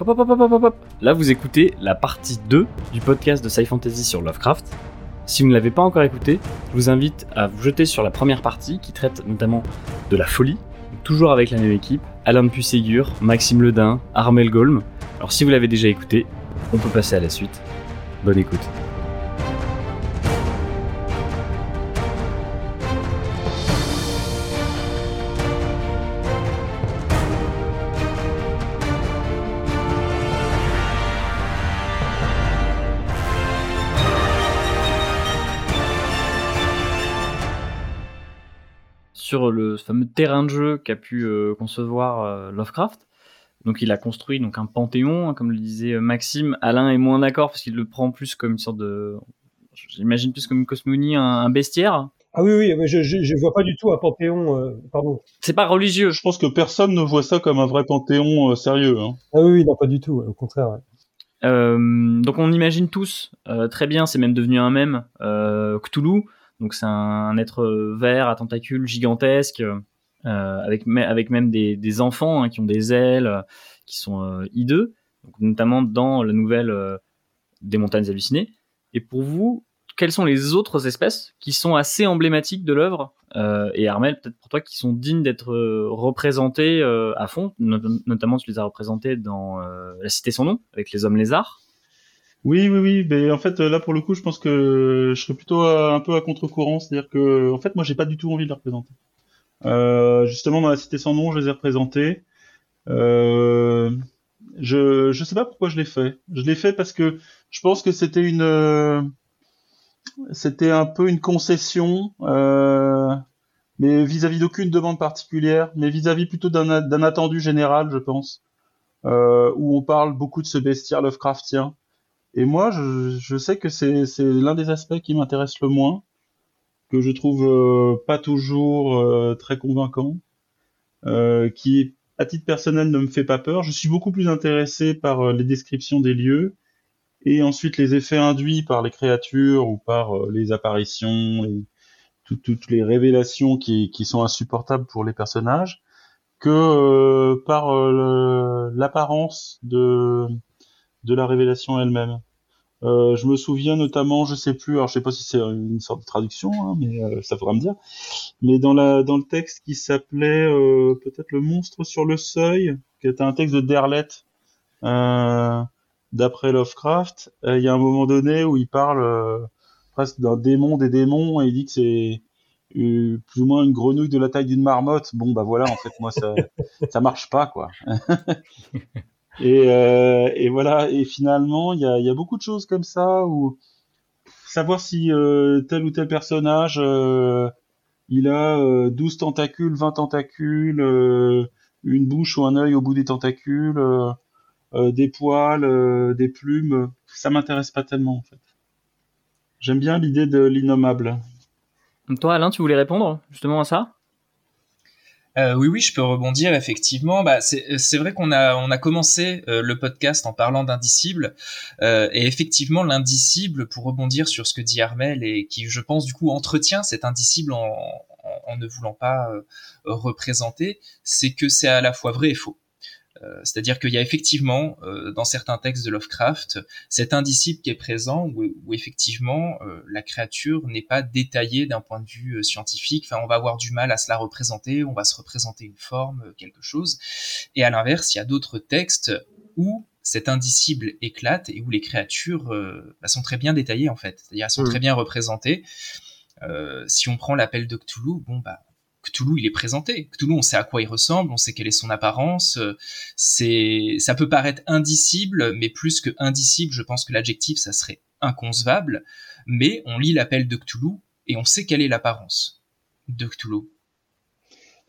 Hop, hop, hop. Là, vous écoutez la partie 2 du podcast de Sci Fantasy sur Lovecraft. Si vous ne l'avez pas encore écouté, je vous invite à vous jeter sur la première partie qui traite notamment de la folie, toujours avec la même équipe, Alain Pusségur, Maxime Ledin, Armel Golm. Alors si vous l'avez déjà écouté, on peut passer à la suite. Bonne écoute. Sur le fameux terrain de jeu qu'a pu euh, concevoir euh, Lovecraft. Donc il a construit donc un panthéon, hein, comme le disait euh, Maxime. Alain est moins d'accord parce qu'il le prend plus comme une sorte de, j'imagine plus comme une cosmonie, un, bestiaire. Ah oui, oui, mais je, je, vois pas du tout un panthéon, pardon. C'est pas religieux. Je pense que personne ne voit ça comme un vrai panthéon sérieux. Hein. Ah oui, non, pas du tout, au contraire. donc on imagine tous, très bien, c'est même devenu un mème, Cthulhu, donc c'est un, être vert à tentacules gigantesques, euh, avec, avec même des, enfants hein, qui ont des ailes, qui sont euh, hideux, notamment dans la nouvelle euh, des montagnes hallucinées. Et pour vous, quelles sont les autres espèces qui sont assez emblématiques de l'œuvre et Armel, peut-être pour toi, qui sont dignes d'être représentées à fond, notamment tu les as représentées dans La Cité sans nom, avec les hommes lézards. Oui, oui, oui. Mais en fait, là, pour le coup, je pense que je serais plutôt un peu à contre-courant. C'est-à-dire que, en fait, moi, j'ai pas du tout envie de les représenter. Euh, justement, dans la cité sans nom, je les ai représentés. Euh, je je sais pas pourquoi je l'ai fait. Je l'ai fait parce que je pense que c'était une c'était un peu une concession, euh, mais vis-à-vis d'aucune demande particulière, mais vis-à-vis plutôt d'un attendu général, je pense, euh, où on parle beaucoup de ce bestiaire Lovecraftien. Et moi, je, sais que c'est l'un des aspects qui m'intéresse le moins, que je trouve euh, pas toujours euh, très convaincant, euh, qui à titre personnel ne me fait pas peur. Je suis beaucoup plus intéressé par les descriptions des lieux et ensuite les effets induits par les créatures ou par les apparitions et toutes les révélations qui, qui, sont insupportables pour les personnages que par l'apparence de de la révélation elle-même. Euh, je me souviens notamment, je sais plus, alors je sais pas si c'est une sorte de traduction, hein, mais euh, ça faudra me dire. Mais dans le texte qui s'appelait euh, peut-être le monstre sur le seuil, qui était un texte de Derleth d'après Lovecraft, il y a un moment donné où il parle presque d'un démon des démons et il dit que c'est plus ou moins une grenouille de la taille d'une marmotte. Bon bah voilà, en fait moi ça ça marche pas quoi. Et, euh, et, voilà. Et finalement, il y a, y a, beaucoup de choses comme ça où savoir si euh, tel ou tel personnage euh, il a 12 euh, tentacules, 20 tentacules, euh, une bouche ou un œil au bout des tentacules, des poils, des plumes, ça m'intéresse pas tellement en fait. J'aime bien l'idée de l'innommable. Toi, Alain, tu voulais répondre justement à ça? Euh, oui, oui, je peux rebondir effectivement. Bah, c'est vrai qu'on a commencé euh, le podcast en parlant d'indicible euh, et effectivement l'indicible pour rebondir sur ce que dit Armel et qui je pense du coup entretient cet indicible en ne voulant pas représenter, c'est que c'est à la fois vrai et faux. Euh, c'est-à-dire qu'il y a effectivement euh, dans certains textes de Lovecraft cet indicible qui est présent où, effectivement euh, la créature n'est pas détaillée d'un point de vue scientifique. Enfin, on va avoir du mal à se la représenter, on va se représenter une forme, quelque chose. Et à l'inverse, il y a d'autres textes où cet indicible éclate et où les créatures bah, sont très bien détaillées en fait, c'est-à-dire elles sont mmh. très bien représentées. si on prend l'appel de Cthulhu, bon bah Cthulhu, il est présenté. Cthulhu, on sait à quoi il ressemble, on sait quelle est son apparence. Euh, c'est, ça peut paraître indicible, mais plus que indicible, je pense que l'adjectif, ça serait inconcevable. Mais on lit l'appel de Cthulhu et on sait quelle est l'apparence de Cthulhu.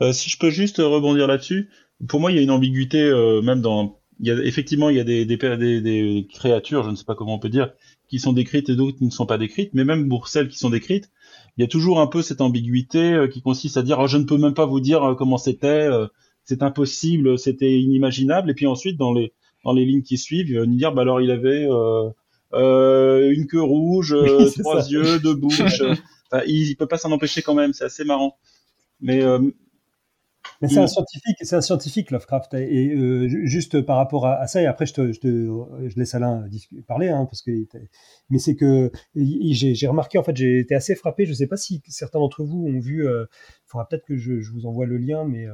Euh, si je peux juste rebondir là-dessus, pour moi, il y a une ambiguïté, euh, même dans, il y a, effectivement, il y a des, des, créatures, je ne sais pas comment on peut dire, qui sont décrites et d'autres qui ne sont pas décrites, mais même pour celles qui sont décrites, il y a toujours un peu cette ambiguïté euh, qui consiste à dire oh, je ne peux même pas vous dire euh, comment c'était, euh, c'est impossible, c'était inimaginable. Et puis ensuite dans les dans les lignes qui suivent, il va nous dire bah alors il avait une queue rouge, trois yeux, deux bouches. il, il peut pas s'en empêcher quand même, c'est assez marrant. Mais Mais c'est un scientifique, c'est un scientifique Lovecraft. Et, euh, juste par rapport à, ça, et après je, te, je, te, je laisse Alain parler, hein, parce que mais c'est que j'ai remarqué en fait, j'ai été assez frappé. Je ne sais pas si certains d'entre vous ont vu. Il faudra peut-être que je, je, vous envoie le lien, mais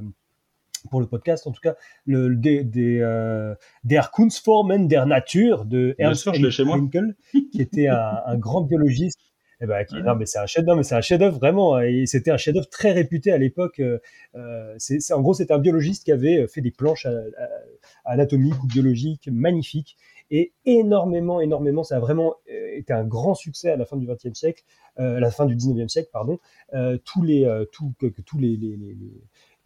pour le podcast, en tout cas, le, des, des, euh, Der Kunstformen der Natur de Ernst Haeckel, qui était un, un, grand biologiste. Eh ben, qui, non, mais c'est un chef-d'œuvre, mais c'est un chef-d'œuvre vraiment. Et c'était un chef-d'œuvre très réputé à l'époque. Euh, c'est, en gros, c'était un biologiste qui avait fait des planches anatomiques ou biologiques magnifiques et énormément, énormément. Ça a vraiment euh, été un grand succès à la fin du XXe siècle, euh, à la fin du XIXe siècle, pardon. Euh, tous les, euh, tout, que, que, tous les, les, les,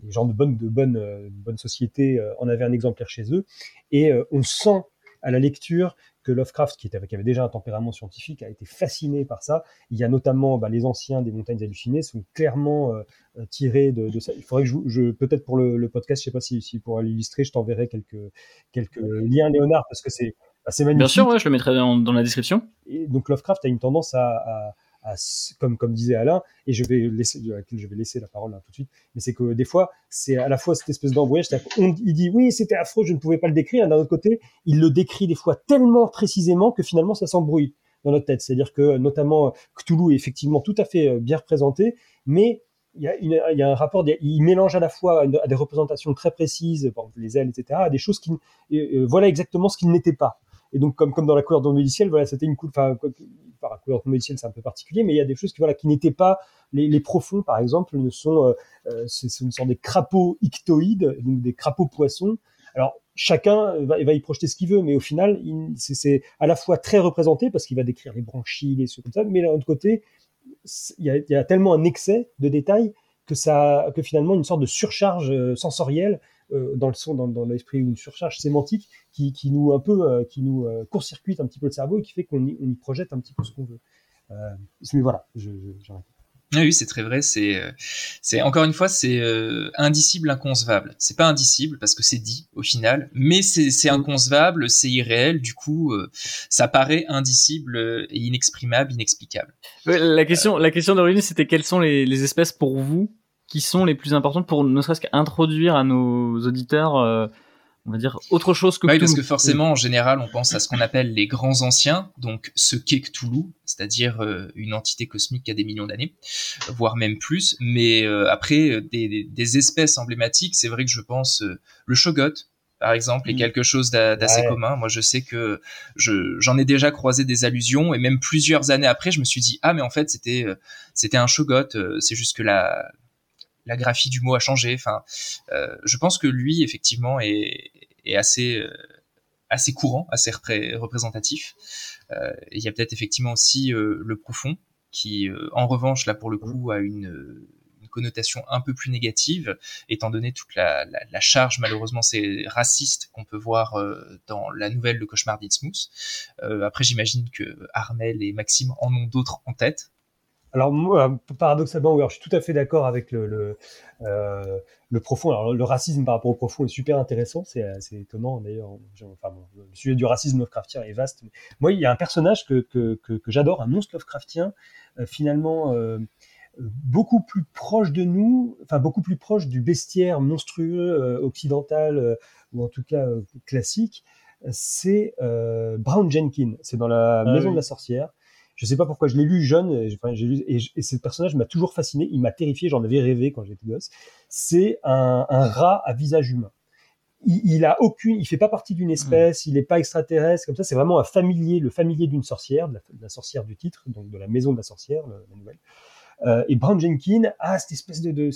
les gens de bonne, de bonne, euh, bonne société euh, en avaient un exemplaire chez eux. Et euh, on sent à la lecture que Lovecraft, qui, était, qui, avait déjà un tempérament scientifique, a été fasciné par ça. Il y a notamment bah, les anciens des montagnes hallucinées sont clairement euh, tirés de, de, ça. Il faudrait que je, je peut-être pour le, le, podcast, je sais pas si, si pour l'illustrer, je t'enverrai quelques quelques liens, Léonard, parce que c'est c'est magnifique. Bien sûr, ouais, je le mettrai dans, dans la description. Et donc Lovecraft a une tendance à, à comme, disait Alain, et je vais laisser, je vais laisser la parole là tout de suite, mais c'est que des fois, c'est à la fois cette espèce d'embrouillage, il dit oui, c'était affreux, je ne pouvais pas le décrire, d'un autre côté, il le décrit des fois tellement précisément que finalement ça s'embrouille dans notre tête. C'est-à-dire que notamment Cthulhu est effectivement tout à fait euh, bien représenté, mais il y, a un rapport, il mélange à la fois à des représentations très précises, les ailes, etc., à des choses qui, euh, voilà exactement ce qu'il n'était pas. Et donc, comme, dans la couleur du ciel, voilà, c'était une couleur, enfin, par la couleur ciel, c'est un peu particulier, mais il y a des choses qui, voilà, qui n'étaient pas, les, profonds, par exemple, ne sont, euh, euh ce sont des crapauds ictoïdes, donc des crapauds poissons. Alors, chacun va, y projeter ce qu'il veut, mais au final, c'est à la fois très représenté parce qu'il va décrire les branchies, les choses comme ça, mais d'un autre côté, il y, a, il y a tellement un excès de détails que ça, que finalement une sorte de surcharge euh, sensorielle dans le son, dans, dans l'esprit, une surcharge sémantique qui, qui nous un peu, euh, qui nous euh, court-circuite un petit peu le cerveau et qui fait qu'on y, on y projette un petit peu ce qu'on veut. mais voilà, je, j'arrête. Oui, c'est très vrai. C'est, c'est encore une fois, c'est euh, indicible, inconcevable. C'est pas indicible parce que c'est dit au final, mais c'est, c'est inconcevable, c'est irréel. Du coup, euh, ça paraît indicible et inexprimable, inexplicable. La question, la question d'origine, c'était quelles sont les, les espèces pour vous qui sont les plus importantes pour ne serait-ce qu'introduire à nos auditeurs, euh, on va dire, autre chose que Oui, parce que forcément, en général, on pense à ce qu'on appelle les grands anciens, donc ce qu'est Cthulhu, c'est-à-dire euh, une entité cosmique qui a des millions d'années, voire même plus. Mais euh, après, des, des, espèces emblématiques, c'est vrai que je pense euh, le Shogot, par exemple, est mm. quelque chose d'assez ouais. commun. Moi, je sais que j'en ai déjà croisé des allusions et même plusieurs années après, je me suis dit ah mais en fait c'était c'était un shogot. C'est juste que la la graphie du mot a changé. Enfin, euh, je pense que lui, effectivement, est, assez euh, assez courant, assez repré représentatif. Euh, il y a peut-être effectivement aussi le profond, qui, en revanche, là pour le coup, a une, connotation un peu plus négative, étant donné toute la charge, malheureusement, c'est raciste qu'on peut voir dans la nouvelle Le Cauchemar d'Innsmouth. après, j'imagine que Armel et Maxime en ont d'autres en tête. Alors moi, paradoxalement, alors, je suis tout à fait d'accord avec le, le, euh, le, profond. Alors le racisme par rapport au profond est super intéressant, c'est étonnant d'ailleurs. Enfin, bon, le sujet du racisme Lovecraftien est vaste. Mais moi, il y a un personnage que, que, que, que j'adore, un monstre Lovecraftien, euh, finalement euh, beaucoup plus proche de nous, enfin beaucoup plus proche du bestiaire monstrueux euh, occidental euh, ou en tout cas euh, classique. C'est Brown Jenkins. C'est dans la ah, Maison oui. de la Sorcière je sais pas pourquoi je l'ai lu jeune, et, ce personnage m'a toujours fasciné, il m'a terrifié, j'en avais rêvé quand j'étais gosse. C'est un, rat à visage humain. Il, il, a aucune, il fait pas partie d'une espèce, il est pas extraterrestre comme ça. C'est vraiment un familier, le familier d'une sorcière, de la, sorcière du titre, donc de la maison de la sorcière, la nouvelle. Euh, et Brown Jenkins a cette espèce de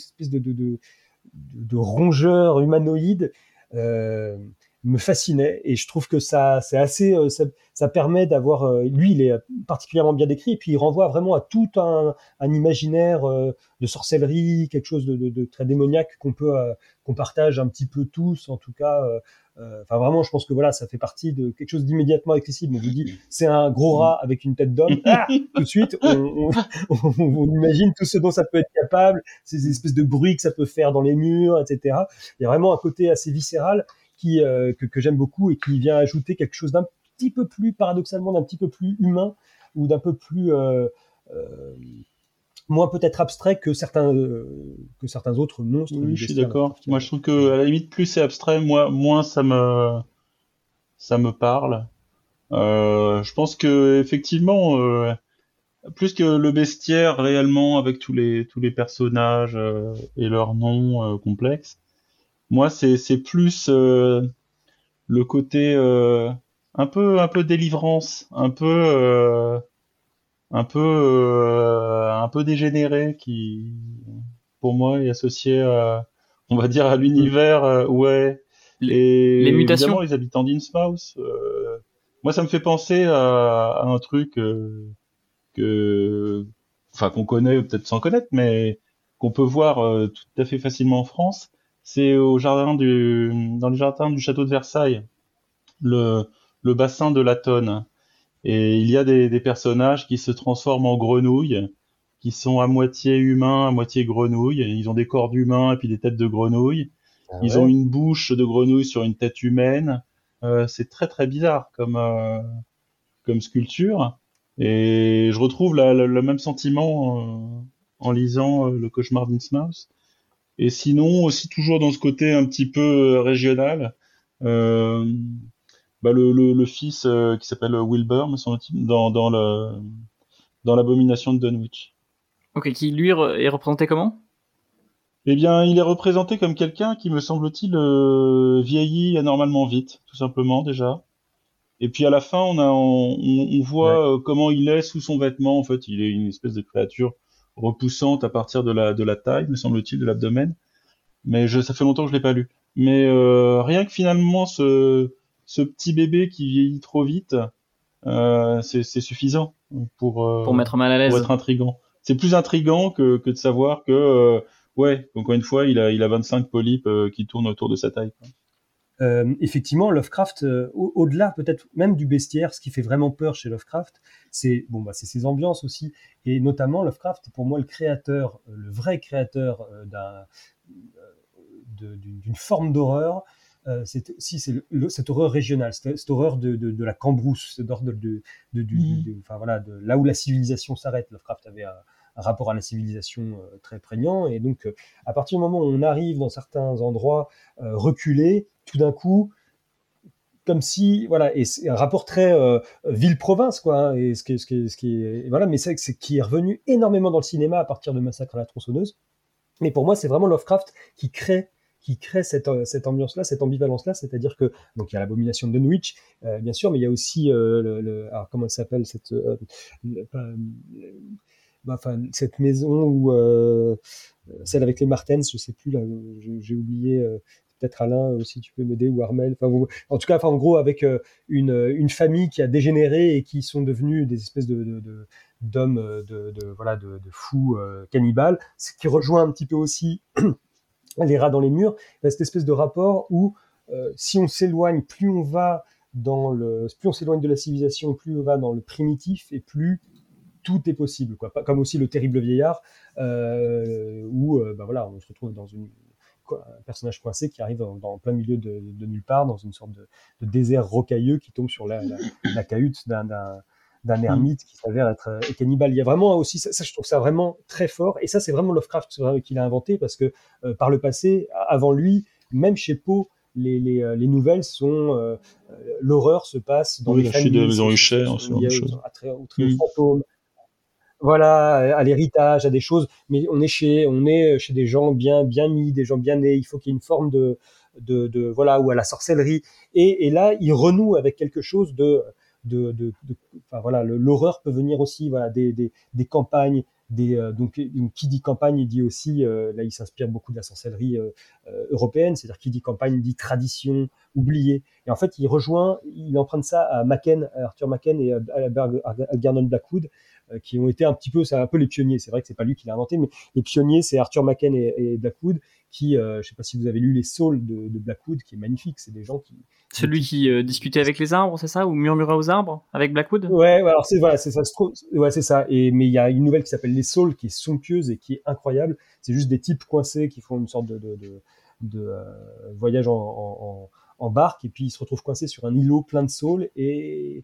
rongeur humanoïde. Euh, me fascinait et je trouve que ça c'est assez euh, ça, ça, permet d'avoir euh, lui il est particulièrement bien décrit et puis il renvoie vraiment à tout un, un imaginaire euh, de sorcellerie quelque chose de, de, de très démoniaque qu'on peut qu'on partage un petit peu tous en tout cas enfin vraiment je pense que voilà ça fait partie de quelque chose d'immédiatement accessible. On vous dit c'est un gros rat avec une tête d'homme. Ah, tout de suite on, on, on, imagine tout ce dont ça peut être capable ces espèces de bruits que ça peut faire dans les murs etc il y a vraiment un côté assez viscéral qui, euh, que, que j'aime beaucoup et qui vient ajouter quelque chose d'un petit peu plus, paradoxalement, d'un petit peu plus humain ou d'un peu plus... Euh, euh, moins peut-être abstrait que certains que certains autres monstres. Oui, je suis d'accord. Moi, je trouve que à la limite, plus c'est abstrait, moins moins ça me ça me parle. je pense que effectivement, plus que le bestiaire réellement avec tous les tous les personnages et leurs noms complexes, moi c'est c'est plus le côté euh, un peu un peu délivrance, un peu euh, un peu euh, un peu dégénéré qui pour moi est associé à on va dire à l'univers ouais. Les, les mutations. les habitants d'Innsmouth moi ça me fait penser à, un truc que enfin qu'on connaît peut-être sans connaître mais qu'on peut voir tout à fait facilement en France c'est au jardin du, dans les jardins du château de Versailles, le, le bassin de la Tonne. Et il y a des, des personnages qui se transforment en grenouilles, qui sont à moitié humains, à moitié grenouilles. Ils ont des corps d'humains et puis des têtes de grenouilles. Ah Ils ont une bouche de grenouille sur une tête humaine. Euh, c'est très très bizarre comme euh, comme sculpture. Et je retrouve la, le même sentiment euh, en lisant euh, le cauchemar d'Innsmouth. Et sinon, aussi toujours dans ce côté un petit peu euh, régional, euh, bah le, le, le, fils euh, qui s'appelle Wilbur, me semble-t-il, dans, dans le dans l'abomination de Dunwich. Ok, qui lui est représenté comment? Eh bien, il est représenté comme quelqu'un qui, me semble-t-il, euh, vieillit anormalement vite, tout simplement déjà. Et puis à la fin, on a on, on voit comment il est sous son vêtement. En fait, il est une espèce de créature repoussante à partir de la, de la taille, me semble-t-il, de l'abdomen. Mais je, ça fait longtemps que je l'ai pas lu. Mais euh, rien que finalement ce, ce petit bébé qui vieillit trop vite, euh, c'est suffisant pour, euh, pour mettre mal à l'aise. Pour être intrigant. C'est plus intrigant que, que de savoir que, euh, ouais, encore une fois, il a, il a 25 polypes euh, qui tournent autour de sa taille. Quoi. Euh, effectivement, Lovecraft, euh, au-delà peut-être même du bestiaire, ce qui fait vraiment peur chez Lovecraft, c'est bon, bah, c'est ses ambiances aussi, et notamment Lovecraft, pour moi, le créateur, euh, le vrai créateur d'un d'une forme d'horreur. c'est si c'est cette horreur régionale, cette, horreur de, de, de, la cambrousse, cette horreur de, de, mmh. enfin voilà, de là où la civilisation s'arrête. Lovecraft avait un, un rapport à la civilisation très prégnant. Et donc, à partir du moment où on arrive dans certains endroits reculés, tout d'un coup, comme si voilà et c'est un rapport très euh, ville-province quoi hein, et ce qui, ce qui, ce qui voilà mais c'est c'est qui est revenu énormément dans le cinéma à partir de Massacre à la tronçonneuse. Mais pour moi c'est vraiment Lovecraft qui crée qui crée cette, euh, cette ambiance là cette ambivalence là c'est-à-dire que donc il y a l'abomination de Dunwich euh, bien sûr mais il y a aussi alors comment elle s'appelle cette bah, enfin cette maison où celle avec les Martens je sais plus là j'ai oublié peut-être Alain aussi tu peux m'aider ou Armel. Enfin en tout cas en gros avec euh, une, une famille qui a dégénéré et qui sont devenus des espèces d'hommes euh, de, voilà de, fous euh, cannibales. Ce qui rejoint un petit peu aussi les rats dans les murs cette espèce de rapport où si on s'éloigne plus on va dans le plus on s'éloigne de la civilisation plus on va dans le primitif et plus tout est possible comme aussi le terrible vieillard euh, où bah voilà on se retrouve dans une un personnage coincé qui arrive dans, plein milieu de, nulle part, dans une sorte de, désert rocailleux qui tombe sur la, la, cahute d'un d'un mm. ermite qui s'avère être euh, cannibale. Il y a vraiment aussi, ça, je trouve ça vraiment très fort, et ça c'est vraiment Lovecraft qui l'a inventé, parce que euh, par le passé, avant lui, même chez Poe, les, les, euh, les, nouvelles sont l'horreur se passe dans les familles, de maison Huchet, ce genre de choses. Voilà, à l'héritage, à des choses. Mais on est chez, on est chez des gens bien, bien mis, des gens bien nés. Il faut qu'il y ait une forme de, de, de voilà, ou à la sorcellerie. Et, et, là, il renoue avec quelque chose de, de, de, de enfin voilà, l'horreur peut venir aussi, voilà, des, des, des campagnes, des, euh, donc, qui dit campagne, dit aussi, euh, là il s'inspire beaucoup de la sorcellerie euh, européenne, c'est-à-dire qui dit campagne dit tradition oubliée. Et en fait, il rejoint, il emprunte ça à Macken, Arthur Macken et à, à, Blackwood, euh, qui ont été un petit peu, c'est un peu les pionniers. C'est vrai que c'est pas lui qui l'a inventé, mais les pionniers, c'est Arthur Macken et, Blackwood, qui, euh, je sais pas si vous avez lu les Souls de, Blackwood, qui est magnifique. C'est des gens qui. Celui qui euh, discutait avec les arbres, c'est ça, ou murmurait aux arbres avec Blackwood? Ouais, alors c'est voilà, c'est ça, ouais, c'est ça. Et mais il y a une nouvelle qui s'appelle les Souls, qui est somptueuse et qui est incroyable. C'est juste des types coincés qui font une sorte de, de, de, de voyage en, en, en, barque et puis ils se retrouvent coincés sur un îlot plein de saules et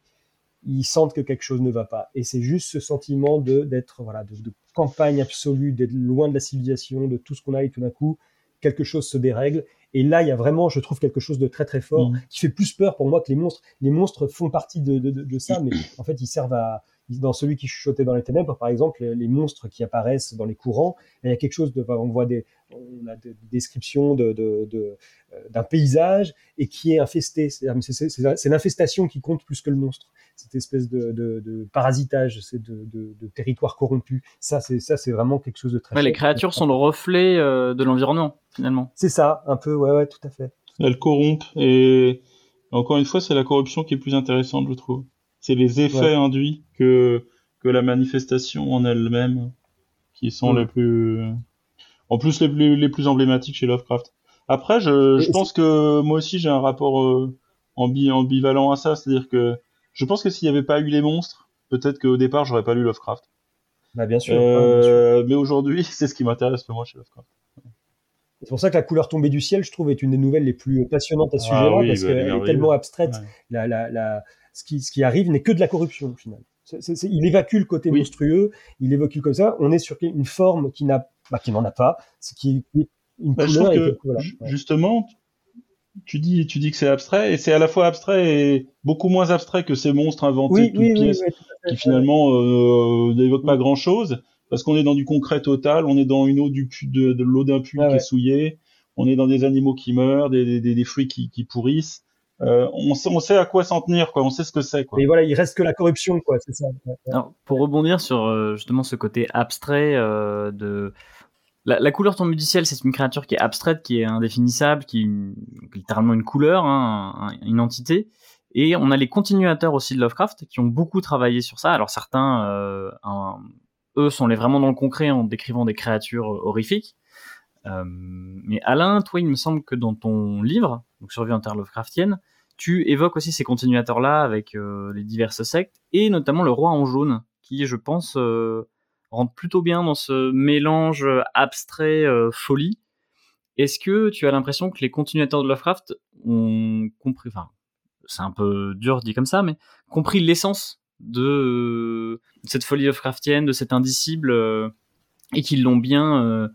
ils sentent que quelque chose ne va pas. Et c'est juste ce sentiment de d'être voilà de, de, campagne absolue, d'être loin de la civilisation, de tout ce qu'on a et tout d'un coup quelque chose se dérègle. Et là, il y a vraiment, je trouve, quelque chose de très très fort mmh. qui fait plus peur pour moi que les monstres. Les monstres font partie de, de, de ça, mais en fait, ils servent à, dans celui qui chuchotait dans les ténèbres, par exemple, les, monstres qui apparaissent dans les courants, il y a quelque chose de, on voit des, on a des descriptions de, de, de euh, d'un paysage et qui est infesté. C'est, c'est, l'infestation qui compte plus que le monstre. Cette espèce de, de parasitage, c'est de, territoire corrompu. Ça, c'est ça, c'est vraiment quelque chose de très. Ouais, les créatures sont le reflet euh, de l'environnement, finalement. C'est ça, un peu. Ouais, ouais, tout à fait. Elles corrompent et encore une fois, c'est la corruption qui est plus intéressante, je trouve. C'est les effets induits que que la manifestation en elle-même qui sont les plus en plus les plus les plus emblématiques chez Lovecraft. Après je, je pense que moi aussi j'ai un rapport euh, ambivalent à ça, c'est-à-dire que je pense que s'il n'y avait pas eu les monstres, peut-être qu'au départ j'aurais pas lu Lovecraft. Bah bien sûr. Euh, Mais aujourd'hui, c'est ce qui m'intéresse le moins chez Lovecraft. C'est pour ça que la couleur tombée du ciel, je trouve, est une des nouvelles les plus passionnantes à ce ah sujet-là, parce bah, qu'elle est tellement abstraite. La, la, la, ce, qui, ce qui arrive n'est que de la corruption, au final il évacue le côté monstrueux, il évoque comme ça. On est sur une forme qui n'a, bah, qui n'en a pas, ce qui est une bah, couleur. Que, Justement, tu dis, tu dis que c'est abstrait, et c'est à la fois abstrait et beaucoup moins abstrait que ces monstres inventés toutes pièces, qui finalement euh, n'évoquent pas grand chose, parce qu'on est dans du concret total, on est dans une eau du de, de l'eau d'un puits qui est souillée, on est dans des animaux qui meurent, des, des, des fruits qui, qui pourrissent. Euh, on, sait, on, sait, à quoi s'en tenir, quoi. On sait ce que c'est, quoi. Et voilà, il reste que la corruption, quoi. C'est ça. Alors, pour rebondir sur euh, justement ce côté abstrait euh, de la, la, couleur tombée du ciel, c'est une créature qui est abstraite, qui est indéfinissable, qui est littéralement une couleur, hein, une entité. Et on a les continuateurs aussi de Lovecraft qui ont beaucoup travaillé sur ça. Alors certains, euh, eux, sont les vraiment dans le concret en décrivant des créatures horrifiques. Euh, mais Alain, toi, il me semble que dans ton livre, donc Survie en terre Lovecraftienne, tu évoques aussi ces continuateurs-là avec euh, les diverses sectes, et notamment le roi en jaune, qui, je pense, euh, rentre plutôt bien dans ce mélange abstrait folie. Est-ce que tu as l'impression que les continuateurs de Lovecraft ont compris, enfin, c'est un peu dur dit comme ça, mais compris l'essence de, cette folie Lovecraftienne, de cet indicible, et qu'ils l'ont bien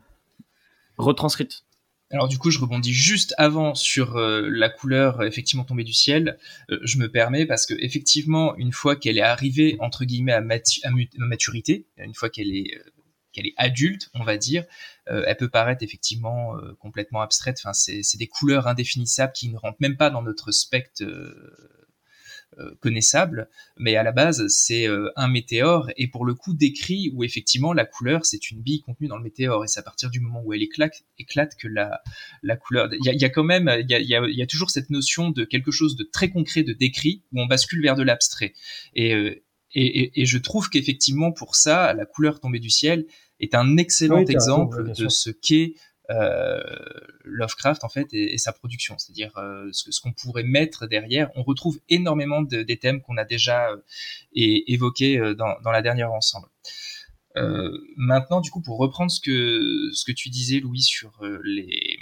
retranscrite. Alors du coup, je rebondis juste avant sur euh, la couleur effectivement tombée du ciel. Euh, je me permets parce que effectivement, une fois qu'elle est arrivée entre guillemets à, maturité, une fois qu'elle est euh, qu'elle est adulte, on va dire, elle peut paraître effectivement complètement abstraite. Enfin, c'est des couleurs indéfinissables qui ne rentrent même pas dans notre spectre euh, connaissable, mais à la base c'est euh, un météore et pour le coup décrit où effectivement la couleur c'est une bille contenue dans le météore et c'est à partir du moment où elle éclate, éclate que la, la couleur. Il y a, y a, quand même, il y a, y, a, y a, toujours cette notion de quelque chose de très concret, de décrit où on bascule vers de l'abstrait. Et, euh, et, et, et, je trouve qu'effectivement pour ça, la couleur tombée du ciel est un excellent exemple de ce qu'est euh, Lovecraft en fait et, sa production, c'est-à-dire euh, ce, ce qu'on pourrait mettre derrière. On retrouve énormément de, des thèmes qu'on a déjà euh, évoqués dans, dans, la dernière ensemble. maintenant, du coup, pour reprendre ce que ce que tu disais, Louis, sur les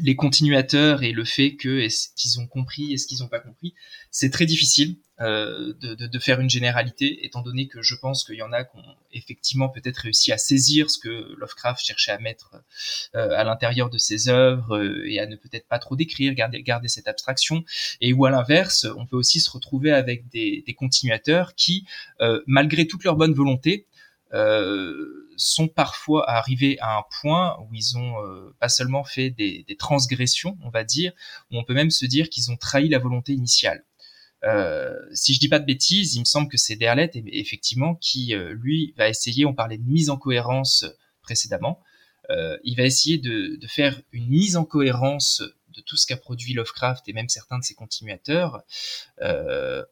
les continuateurs et le fait que est-ce qu'ils ont compris, est-ce qu'ils n'ont pas compris, c'est très difficile euh, de, de, de, faire une généralité, étant donné que je pense qu'il y en a qui ont effectivement peut-être réussi à saisir ce que Lovecraft cherchait à mettre euh, à l'intérieur de ses œuvres euh, et à ne peut-être pas trop décrire, garder, garder cette abstraction, et ou à l'inverse, on peut aussi se retrouver avec des, des continuateurs qui, euh, malgré toute leur bonne volonté, euh, sont parfois arrivés à un point où ils ont euh, pas seulement fait des, des, transgressions, on va dire, où on peut même se dire qu'ils ont trahi la volonté initiale. Euh, si je dis pas de bêtises, il me semble que c'est Derlet effectivement qui euh, lui va essayer. On parlait de mise en cohérence précédemment. Euh, il va essayer de, de, faire une mise en cohérence de tout ce qu'a produit Lovecraft et même certains de ses continuateurs,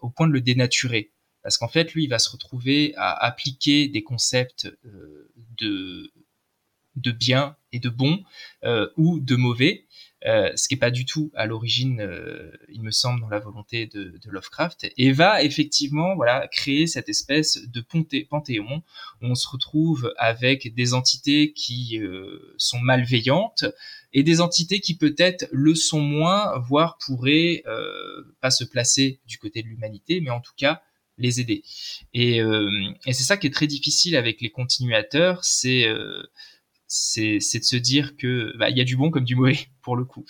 au point de le dénaturer parce qu'en fait, lui, il va se retrouver à appliquer des concepts euh, de, de bien et de bon euh, ou de mauvais, euh, ce qui n'est pas du tout à l'origine, il me semble, dans la volonté de, de, Lovecraft, et va effectivement voilà créer cette espèce de panthéon où on se retrouve avec des entités qui sont malveillantes et des entités qui peut-être le sont moins, voire pourraient pas se placer du côté de l'humanité, mais en tout cas les aider. Et, et c'est ça qui est très difficile avec les continuateurs, c'est c'est de se dire que bah, il y a du bon comme du mauvais pour le coup.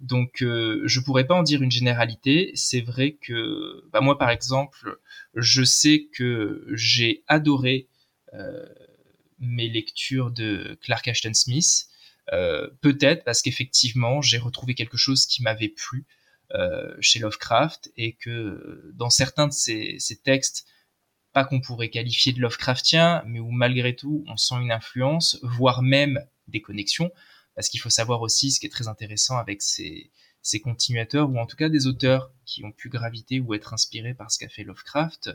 Donc euh, je pourrais pas en dire une généralité. C'est vrai que bah, moi par exemple, je sais que j'ai adoré euh, mes lectures de Clark Ashton Smith. Euh, peut-être parce qu'effectivement j'ai retrouvé quelque chose qui m'avait plu euh, chez Lovecraft et que dans certains de ces, ces textes pas qu'on pourrait qualifier de Lovecraftien, mais où malgré tout on sent une influence, voire même des connexions, parce qu'il faut savoir aussi ce qui est très intéressant avec ces, ces continuateurs, ou en tout cas des auteurs qui ont pu graviter ou être inspirés par ce qu'a fait Lovecraft,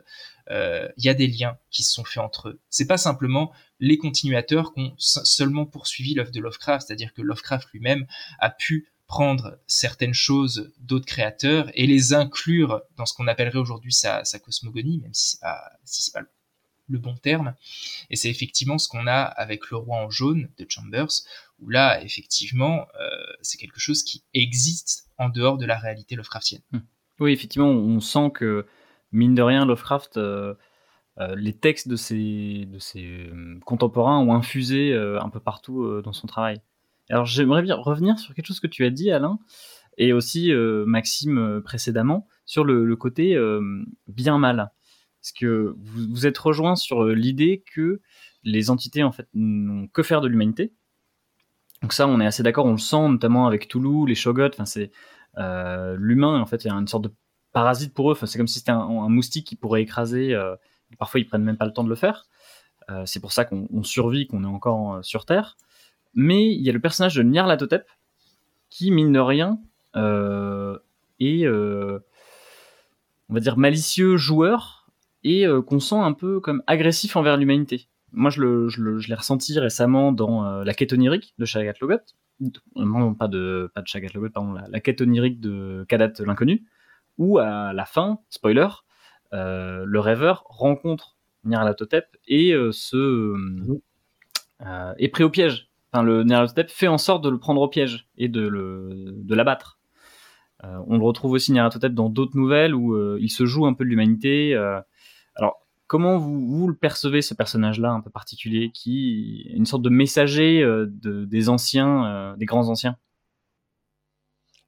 euh, il y a des liens qui se sont faits entre eux. C'est pas simplement les continuateurs qui ont seulement poursuivi l'œuvre de Lovecraft, c'est-à-dire que Lovecraft lui-même a pu prendre certaines choses d'autres créateurs et les inclure dans ce qu'on appellerait aujourd'hui sa, cosmogonie, même si c'est pas, pas le, bon terme. Et c'est effectivement ce qu'on a avec le roi en jaune de Chambers, où là, effectivement, euh, c'est quelque chose qui existe en dehors de la réalité Lovecraftienne. Hmm. Oui, effectivement, on sent que, mine de rien, Lovecraft, euh, euh, les textes de ses, de ses contemporains ont infusé un peu partout dans son travail. Alors j'aimerais bien revenir sur quelque chose que tu as dit, Alain, et aussi euh, Maxime euh, précédemment, sur le, côté euh, bien-mal. Parce que vous, vous êtes rejoint sur l'idée que les entités en fait n'ont que faire de l'humanité. Donc ça, on est assez d'accord, on le sent notamment avec Toulouse, les Shogots. Enfin, c'est l'humain en fait, il y a une sorte de parasite pour eux. Enfin, c'est comme si c'était un, moustique qui pourrait écraser. parfois, ils prennent même pas le temps de le faire. c'est pour ça qu'on survit, qu'on est encore sur Terre. Mais il y a le personnage de Nyarlathotep qui, mine de rien, euh, est, euh, on va dire, malicieux joueur et euh, qu'on sent un peu comme agressif envers l'humanité. Moi, je, l'ai ressenti récemment dans la quête onirique de Shagat Logot. Non, pas de, pas de Shagat Logot, pardon, la, quête onirique de Kadat l'inconnu, où à la fin, spoiler, le rêveur rencontre Nyarlathotep et se est pris au piège le Nyarlathotep fait en sorte de le prendre au piège et de le de l'abattre. Euh, on le retrouve aussi Nyarlathotep dans d'autres nouvelles où euh, il se joue un peu de l'humanité. Euh. alors comment vous, vous le percevez ce personnage-là un peu particulier qui est une sorte de messager de, des anciens, des grands anciens?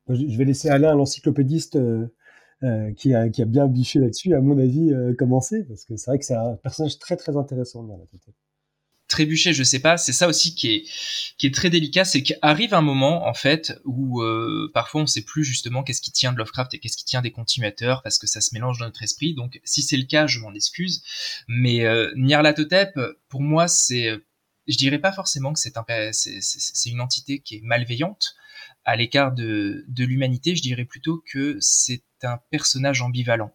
Je vais laisser Alain, l'encyclopédiste, qui, a, qui a bien biché là-dessus, à mon avis, commencer, parce que c'est vrai que c'est un personnage très très intéressant, Nyarlathotep trébucher, je sais pas. C'est ça aussi qui est qui est très délicat, c'est qu'arrive un moment en fait où euh, parfois on sait plus justement qu'est-ce qui tient de Lovecraft et qu'est-ce qui tient des continuateurs parce que ça se mélange dans notre esprit. Donc si c'est le cas, je m'en excuse. Mais euh, pour moi, c'est je dirais pas forcément que c'est un c'est une entité qui est malveillante à l'écart de de l'humanité. Je dirais plutôt que c'est un personnage ambivalent.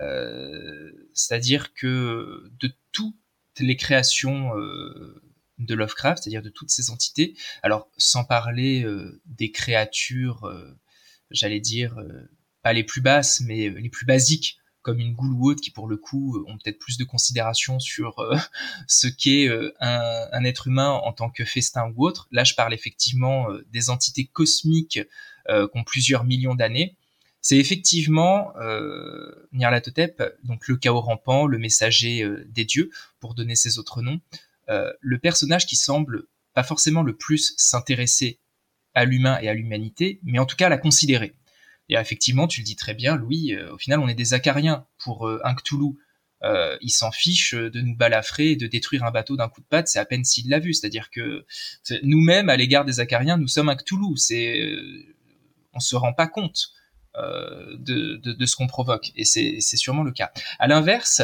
Euh, c'est-à-dire que de tout les créations euh, de Lovecraft, c'est-à-dire de toutes ces entités. Alors, sans parler euh, des créatures, euh, j'allais dire, pas les plus basses, mais les plus basiques, comme une goule ou autre, qui pour le coup ont peut-être plus de considération sur ce qu'est un, un, être humain en tant que festin ou autre. Là, je parle effectivement des entités cosmiques qui ont plusieurs millions d'années c'est effectivement euh, Nyarlathotep, donc le chaos rampant, le messager euh, des dieux, pour donner ses autres noms, euh, le personnage qui semble pas forcément le plus s'intéresser à l'humain et à l'humanité, mais en tout cas la considérer. Et effectivement, tu le dis très bien, Louis, euh, au final, on est des acariens pour euh, un Cthulhu. Euh, il s'en fiche de nous balafrer et de détruire un bateau d'un coup de patte, c'est à peine s'il l'a vu. C'est-à-dire que nous-mêmes, à l'égard des acariens, nous sommes un Cthulhu. C'est, on se rend pas compte euh, de, ce qu'on provoque. Et c'est sûrement le cas. À l'inverse,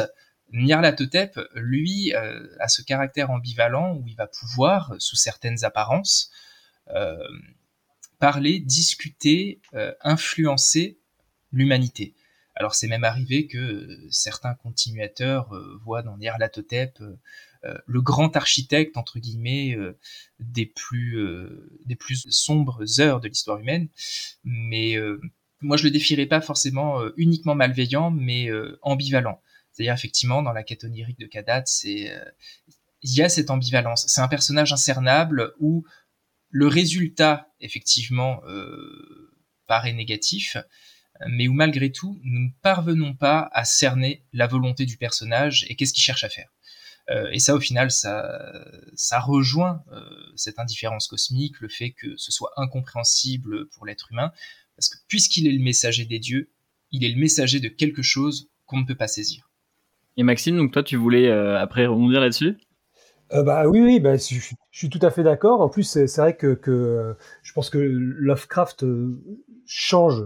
Nyarlathotep, lui, euh, a ce caractère ambivalent où il va pouvoir, sous certaines apparences, euh, parler, discuter, influencer l'humanité. Alors c'est même arrivé que certains continuateurs voient dans Nyarlathotep le grand architecte entre guillemets des plus des plus sombres heures de l'histoire humaine, mais moi je le défierais pas forcément euh, uniquement malveillant, mais euh, ambivalent. C'est-à-dire effectivement dans la quête onirique de Kadat, c'est euh, il y a cette ambivalence. C'est un personnage incernable où le résultat effectivement paraît négatif, mais où malgré tout, nous ne parvenons pas à cerner la volonté du personnage et qu'est-ce qu'il cherche à faire. Et ça, au final, ça, rejoint cette indifférence cosmique, le fait que ce soit incompréhensible pour l'être humain, parce que puisqu'il est le messager des dieux, il est le messager de quelque chose qu'on ne peut pas saisir. Et Maxime, donc toi, tu voulais euh, après rebondir là-dessus? Bah oui, oui, bah, je, suis tout à fait d'accord. En plus, c'est vrai que, que, je pense que Lovecraft change.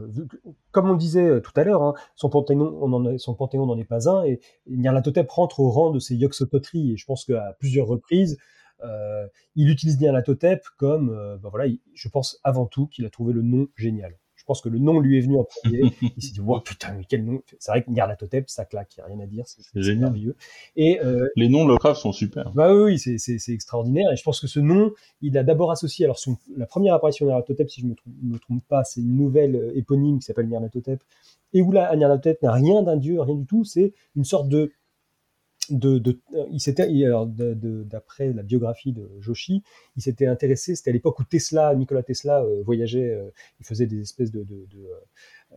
Comme on disait euh, tout à l'heure, hein, son panthéon, on en son panthéon n'en est pas un, et Nyarlathotep rentre au rang de ces Yoxototeries. Et je pense qu'à plusieurs reprises, euh, il utilise Nyarlathotep comme, euh, bah voilà, je pense avant tout qu'il a trouvé le nom génial. Je pense que le nom lui est venu en premier. il s'est dit, wow, putain, mais quel nom. C'est vrai que Nyarlathotep, ça claque, il n'y a rien à dire. C'est merveilleux. Et, euh, Les noms Lovecraft sont super. Bah oui, c'est, extraordinaire. Et je pense que ce nom, il a d'abord associé, alors son, la première apparition de Nyarlathotep, si je ne me, me, trompe pas, c'est une nouvelle euh, éponyme qui s'appelle Nyarlathotep. Et où là, Nyarlathotep n'a rien d'un dieu, rien du tout. C'est une sorte de d'après la biographie de Joshi, il s'était intéressé. C'était à l'époque où Tesla, Nikola Tesla euh, voyageait, euh, il faisait des espèces de euh,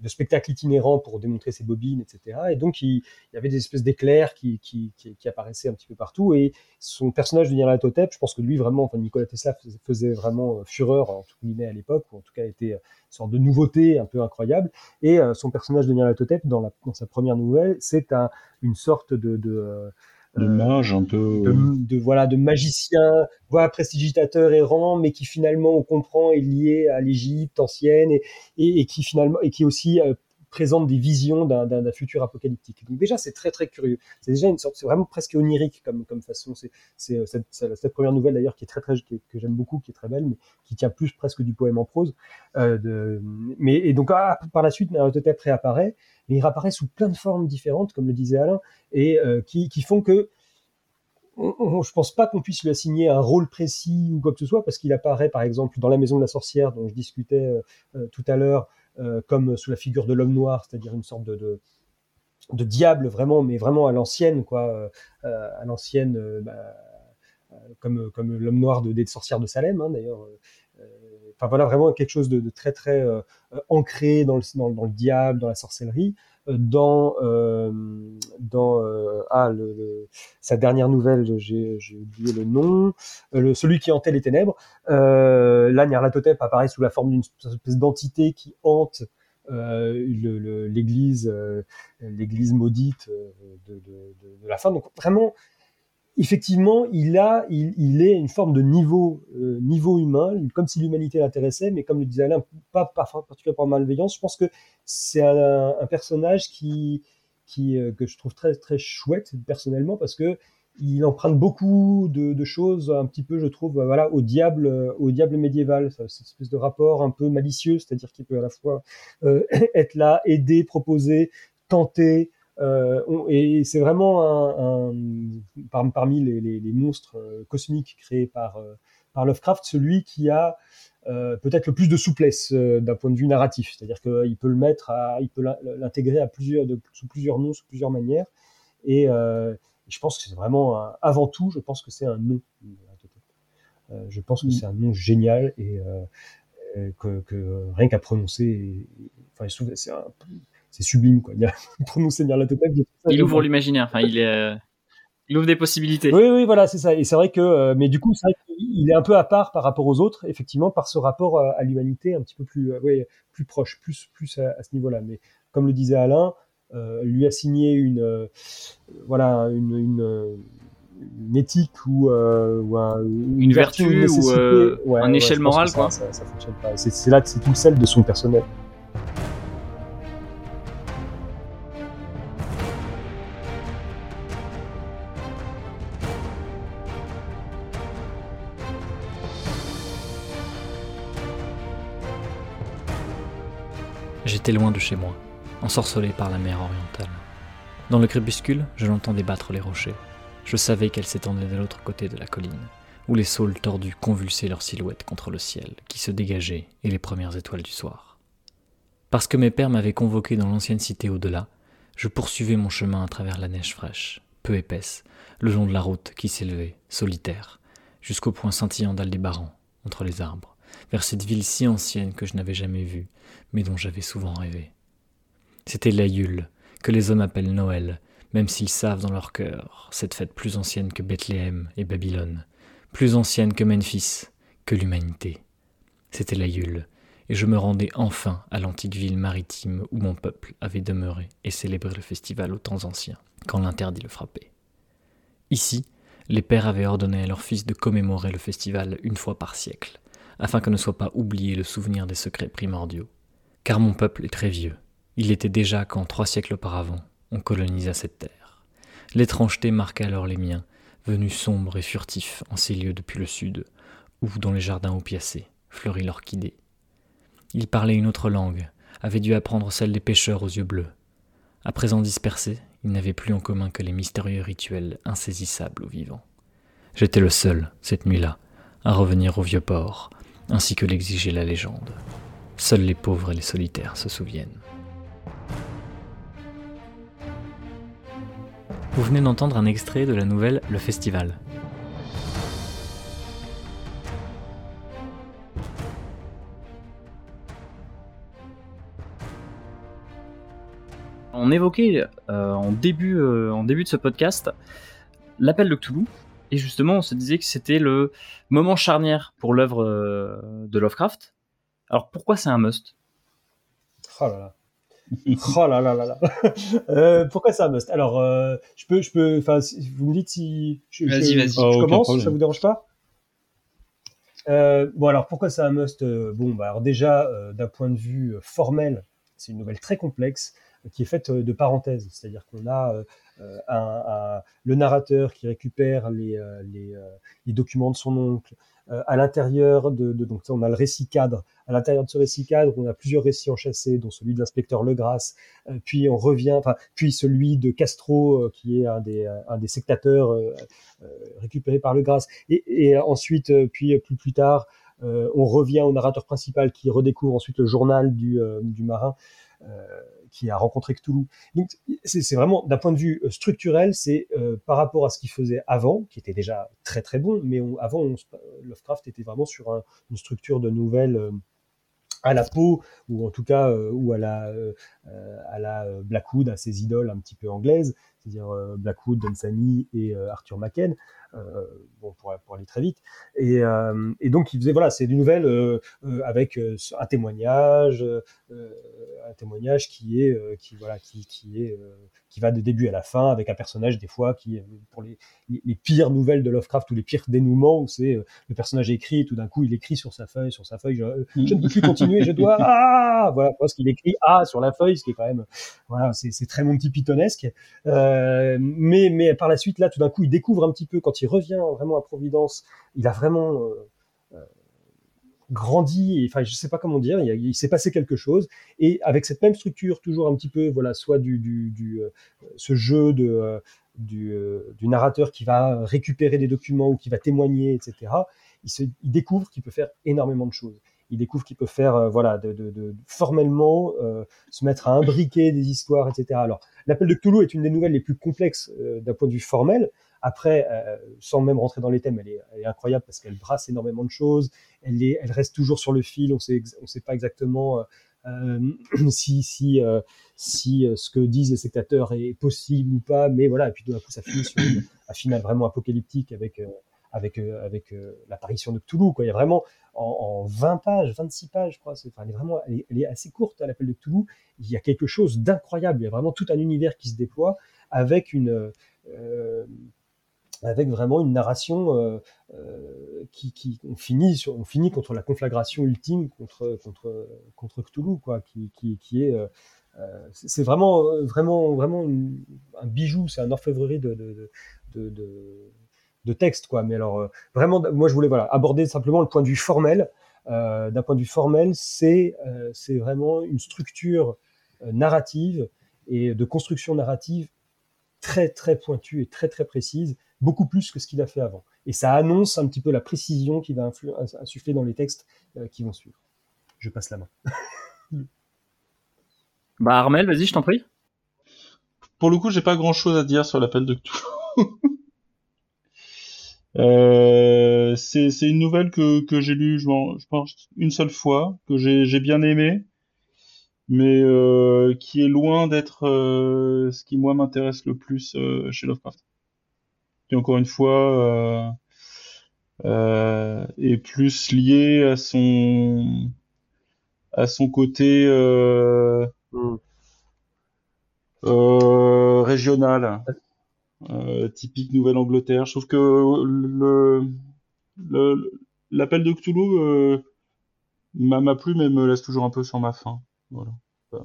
de spectacles itinérants pour démontrer ses bobines, etc. Et donc, il, y avait des espèces d'éclairs qui, qui, apparaissaient un petit peu partout. Et son personnage de Nyarlathotep, je pense que lui, vraiment, enfin, Nicolas Tesla faisait vraiment euh, fureur, en tout guillemets, à l'époque, ou en tout cas était une sorte de nouveauté un peu incroyable. Et euh, son personnage de Nyarlathotep, dans, dans sa première nouvelle, c'est un, une sorte de, euh, de mage un peu de, voilà de magicien voire prestigitateur errant mais qui finalement on comprend est lié à l'Égypte ancienne et, et, qui finalement et qui aussi présente des visions d'un futur apocalyptique. Donc déjà c'est très très curieux. C'est déjà une sorte, c'est vraiment presque onirique comme façon. C'est euh, cette, première nouvelle d'ailleurs qui est très très que j'aime beaucoup, qui est très belle, mais qui tient plus presque du poème en prose. Euh, mais et donc ah, par la suite Naruto-Tep réapparaît mais il réapparaît sous plein de formes différentes, comme le disait Alain, et euh, qui, font que on, je pense pas qu'on puisse lui assigner un rôle précis ou quoi que ce soit, parce qu'il apparaît par exemple dans la maison de la sorcière dont je discutais tout à l'heure, comme sous la figure de l'homme noir, c'est-à-dire une sorte de, de, diable vraiment, mais vraiment à l'ancienne, quoi, à l'ancienne, bah, comme, comme l'homme noir de, des sorcières de Salem, hein, d'ailleurs enfin voilà vraiment quelque chose de, très très euh, ancré dans le, dans, le diable, dans la sorcellerie, euh, dans euh, dans ah le, sa dernière nouvelle, j'ai oublié le nom, le, celui qui hantait les ténèbres. Euh, là, Nyarlathotep apparaît sous la forme d'une espèce d'entité qui hante l'église l'église maudite de, de, de, de, la fin. Donc vraiment effectivement, il a, il, est une forme de niveau, euh, niveau humain, comme si l'humanité l'intéressait, mais comme le disait Alain, pas, pas particulièrement par malveillance. Je pense que c'est un, personnage qui, qui euh, que je trouve très très chouette personnellement parce que il emprunte beaucoup de, choses, un petit peu, je trouve, voilà, au diable, au diable médiéval, cette espèce de rapport un peu malicieux, c'est-à-dire qu'il peut à la fois euh, être là, aider, proposer, tenter, euh, et c'est vraiment un, un parmi les, les, les, monstres euh, cosmiques créés par, euh, par Lovecraft, celui qui a euh, peut-être le plus de souplesse d'un point de vue narratif. C'est-à-dire qu'il peut le mettre, à, il peut l'intégrer à plusieurs, de, sous plusieurs noms, sous plusieurs manières. Et, je pense que c'est vraiment, avant tout, je pense que c'est un nom. je pense que mm. c'est un nom génial et que, que, rien qu'à prononcer, enfin, c'est un c'est sublime quoi. Il y a prononcer Nyarlathotep. Il ouvre l'imaginaire. Enfin, il est, euh, il ouvre des possibilités. Oui, oui, voilà, c'est ça. Et c'est vrai que, euh, mais du coup, c'est vrai qu'il est un peu à part par rapport aux autres, effectivement, par ce rapport à, l'humanité un petit peu plus, euh, ouais, plus proche, plus, plus à, ce niveau-là. Mais comme le disait Alain, lui assigner une, voilà, une, une une éthique ou, ou une, vertu, ou un échelle morale quoi. Ça, ça, fonctionne pas. C'est là que c'est tout le sel de son personnel. Loin de chez moi, ensorcelé par la mer orientale. Dans le crépuscule, je l'entendais battre les rochers. Je savais qu'elle s'étendait de l'autre côté de la colline, où les saules tordus convulsaient leurs silhouettes contre le ciel, qui se dégageait, et les premières étoiles du soir. Parce que mes pères m'avaient convoqué dans l'ancienne cité au-delà, je poursuivais mon chemin à travers la neige fraîche, peu épaisse, le long de la route qui s'élevait, solitaire, jusqu'au point scintillant d'Aldébaran, entre les arbres, vers cette ville si ancienne que je n'avais jamais vue, mais dont j'avais souvent rêvé. C'était l'Aïul, que les hommes appellent Noël, même s'ils savent dans leur cœur cette fête plus ancienne que Bethléem et Babylone, plus ancienne que Memphis, que l'humanité. C'était l'Aïul, et je me rendais enfin à l'antique ville maritime où mon peuple avait demeuré et célébré le festival aux temps anciens, quand l'interdit le frappait. Ici, les pères avaient ordonné à leurs fils de commémorer le festival une fois par siècle, afin que ne soit pas oublié le souvenir des secrets primordiaux. Car mon peuple est très vieux. Il était déjà quand, trois siècles auparavant, on colonisa cette terre. L'étrangeté marqua alors les miens, venus sombres et furtifs en ces lieux depuis le sud, où, dans les jardins opiacés, fleurit l'orchidée. Ils parlaient une autre langue, avaient dû apprendre celle des pêcheurs aux yeux bleus. À présent dispersés, ils n'avaient plus en commun que les mystérieux rituels insaisissables aux vivants. J'étais le seul, cette nuit-là, à revenir au vieux port, ainsi que l'exigeait la légende. Seuls les pauvres et les solitaires se souviennent. Vous venez d'entendre un extrait de la nouvelle Le Festival. On évoquait euh, en, début, euh, en début de ce podcast l'appel de Cthulhu, et justement on se disait que c'était le moment charnière pour l'œuvre euh, de Lovecraft. Alors pourquoi c'est un must? Oh là là. oh là là là là. Euh, pourquoi c'est un must? Alors, euh, je peux, je peux, enfin, si- vous me dites si je, je- Vas-y, vas-y. je Ah, commence, ça vous dérange pas? Euh, Bon, alors pourquoi c'est un must? Bon, bah, alors déjà, euh, d'un point de vue formel, c'est une nouvelle très complexe qui est faite euh, de parenthèses, c'est-à-dire qu'on a euh, euh, le narrateur qui récupère les, les, les documents de son oncle. À l'intérieur de, donc on a le récit cadre. À l'intérieur de ce récit cadre, on a plusieurs récits enchâssés, dont celui de l'inspecteur Legrasse, euh, puis on revient, puis celui de Castro, qui est un des, un des sectateurs euh, euh, récupéré par Legrasse, et, et ensuite, puis plus plus tard, on revient au narrateur principal qui redécouvre ensuite le journal du, du marin qui a rencontré Cthulhu. Donc c'est vraiment d'un point de vue euh, structurel, c'est euh, par rapport à ce qu'il faisait avant, qui était déjà très très bon, mais on- avant se- Lovecraft était vraiment sur un- une structure de nouvelles euh, à la peau ou en tout cas euh, ou à la euh, euh, à la euh, Blackwood, à ses idoles un petit peu anglaises, c'est-à-dire euh, Blackwood, Dunsany et euh, Arthur Machen. Euh, bon, pour, pour aller très vite. Et, et donc, il faisait, voilà, c'est des nouvelles avec un témoignage, un témoignage qui est, qui, voilà, qui, qui est, qui va de début à la fin avec un personnage des fois qui, pour les, les, les pires nouvelles de Lovecraft ou les pires dénouements où c'est le personnage écrit, et tout d'un coup, il écrit sur sa feuille, sur sa feuille, je, euh, je ne peux plus continuer, je dois, ah, voilà, parce qu'il écrit ah sur la feuille, ce qui est quand même, voilà, c'est très Monty Pythonesque. Euh, mais, mais par la suite, là, tout d'un coup, il découvre un petit peu, quand il revient vraiment à Providence, il a vraiment euh, euh, grandi, enfin, je sais pas comment dire, il, s'est passé quelque chose, et avec cette même structure, toujours un petit peu, voilà, soit du, euh, ce jeu euh, du, euh, narrateur qui va récupérer des documents ou qui va témoigner, etc., il découvre qu'il peut faire énormément de choses. Il découvre qu'il peut faire, euh, voilà, de, de, de formellement euh, se mettre à imbriquer des histoires, etc. Alors, l'appel de Cthulhu est une des nouvelles les plus complexes euh, d'un point de vue formel. Après, sans même rentrer dans les thèmes, elle est, incroyable parce qu'elle brasse énormément de choses. Elle, est, elle reste toujours sur le fil. On on sait pas exactement si, si, si ce que disent les sectateurs est possible ou pas. Mais voilà. Et puis, d'un coup, ça finit sur un final vraiment apocalyptique avec, avec, euh, euh, l'apparition de Cthulhu. Quoi. Il y a vraiment en, en 20 pages, 26 pages, je crois. Enfin, elle est vraiment, assez courte à l'appel de Cthulhu. Il y a quelque chose d'incroyable. Il y a vraiment tout un univers qui se déploie avec une, euh, avec vraiment une narration qui, on finit on finit contre la conflagration ultime contre contre contre Cthulhu quoi, qui qui, qui est c'est vraiment vraiment vraiment un bijou, c'est un orfèvrerie de de, de, de, de- texte quoi. Mais alors euh, vraiment, moi je voulais voilà aborder simplement le point de vue formel. Euh, D'un point de vue formel, c'est euh, c'est vraiment une structure euh, narrative et de construction narrative très très pointue et très très précise, beaucoup plus que ce qu'il a fait avant. Et ça annonce un petit peu la précision qui va insuffler dans les textes euh, qui vont suivre. Je passe la main. Bah Armel, vas-y, je t'en prie. Pour le coup, j'ai pas grand chose à dire sur l'appel de Cthulhu. Euh, c'est une nouvelle que, que j'ai lue, je, je, pense, une seule fois, que j'ai bien aimé, mais euh, qui est loin d'être euh, ce qui, moi, m'intéresse le plus euh, chez Lovecraft. Qui, encore une fois, est plus lié à son, à son côté mm. régional. Euh, typique Nouvelle-Angleterre. Je trouve que le, l'appel de Cthulhu euh, m'a plu, mais me laisse toujours un peu sans ma faim. Voilà.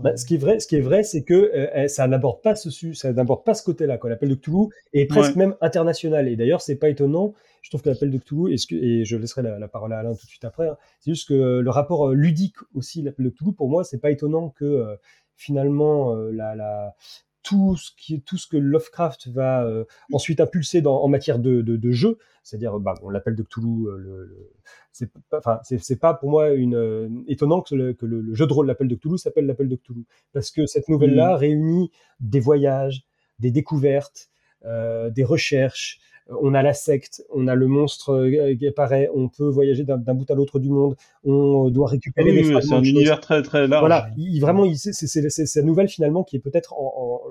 Bah, ce qui est vrai, ce qui est vrai, c'est que euh, ça n'aborde pas ce ça n'aborde pas ce côté-là. L'appel de Cthulhu est presque même international. Et d'ailleurs, c'est pas étonnant. Je trouve que l'appel de Cthulhu, et, et je laisserai la, parole à Alain tout de suite après. Hein, c'est juste que le rapport ludique aussi, l'appel de Cthulhu, pour moi, c'est pas étonnant que finalement la, la, tout ce, qui, tout ce que Lovecraft va euh, ensuite impulser dans, en matière de, de, de jeu, c'est-à-dire, bah, on l'appelle de Cthulhu, euh, le, c'est pas, enfin, c'est pas pour moi une, euh, étonnant que, le, que le, jeu de rôle l'appel de Cthulhu s'appelle l'appel de Cthulhu, parce que cette nouvelle-là mmh. réunit des voyages, des découvertes, des recherches, on a la secte, on a le monstre euh, qui apparaît, on peut voyager d'un bout à l'autre du monde, on doit récupérer des C'est un univers très très large. Voilà, il, vraiment, c'est cette nouvelle finalement qui est peut-être en,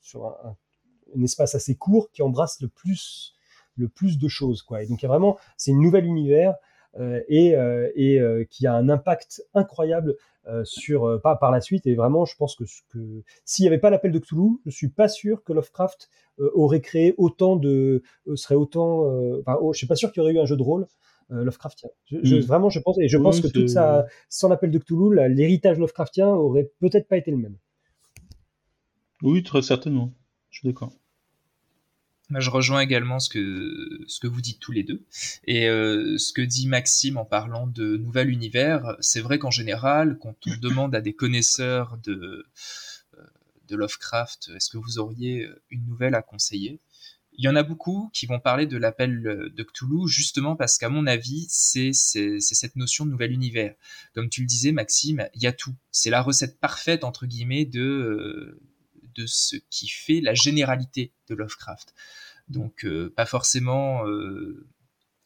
sur un, espace assez court qui embrasse le plus le plus de choses quoi. Et donc il y a vraiment, c'est une nouvelle univers euh, et, euh, et qui a un impact incroyable sur par, par la suite. Et vraiment, je pense que, que s'il n'y avait pas l'appel de Cthulhu, je suis pas sûr que Lovecraft euh, aurait créé autant de, euh, serait autant, euh, enfin, oh, je suis pas sûr qu'il y aurait eu un jeu de rôle Lovecraftien. Je, mm. Vraiment, je pense, et je pense que toute sa, sans l'appel de Cthulhu, l'héritage Lovecraftien aurait peut-être pas été le même. Oui, très certainement. Je suis d'accord. Je rejoins également ce que, ce que vous dites tous les deux. Et ce que dit Maxime en parlant de nouvel univers, c'est vrai qu'en général, quand on demande à des connaisseurs de, de Lovecraft, est-ce que vous auriez euh, une nouvelle à conseiller? Il y en a beaucoup qui vont parler de l'appel de Cthulhu justement parce qu'à mon avis, c'est cette notion de nouvel univers. Comme tu le disais, Maxime, il y a tout. C'est la recette parfaite, entre guillemets, de, euh, de ce qui fait la généralité de Lovecraft. Donc, euh, pas forcément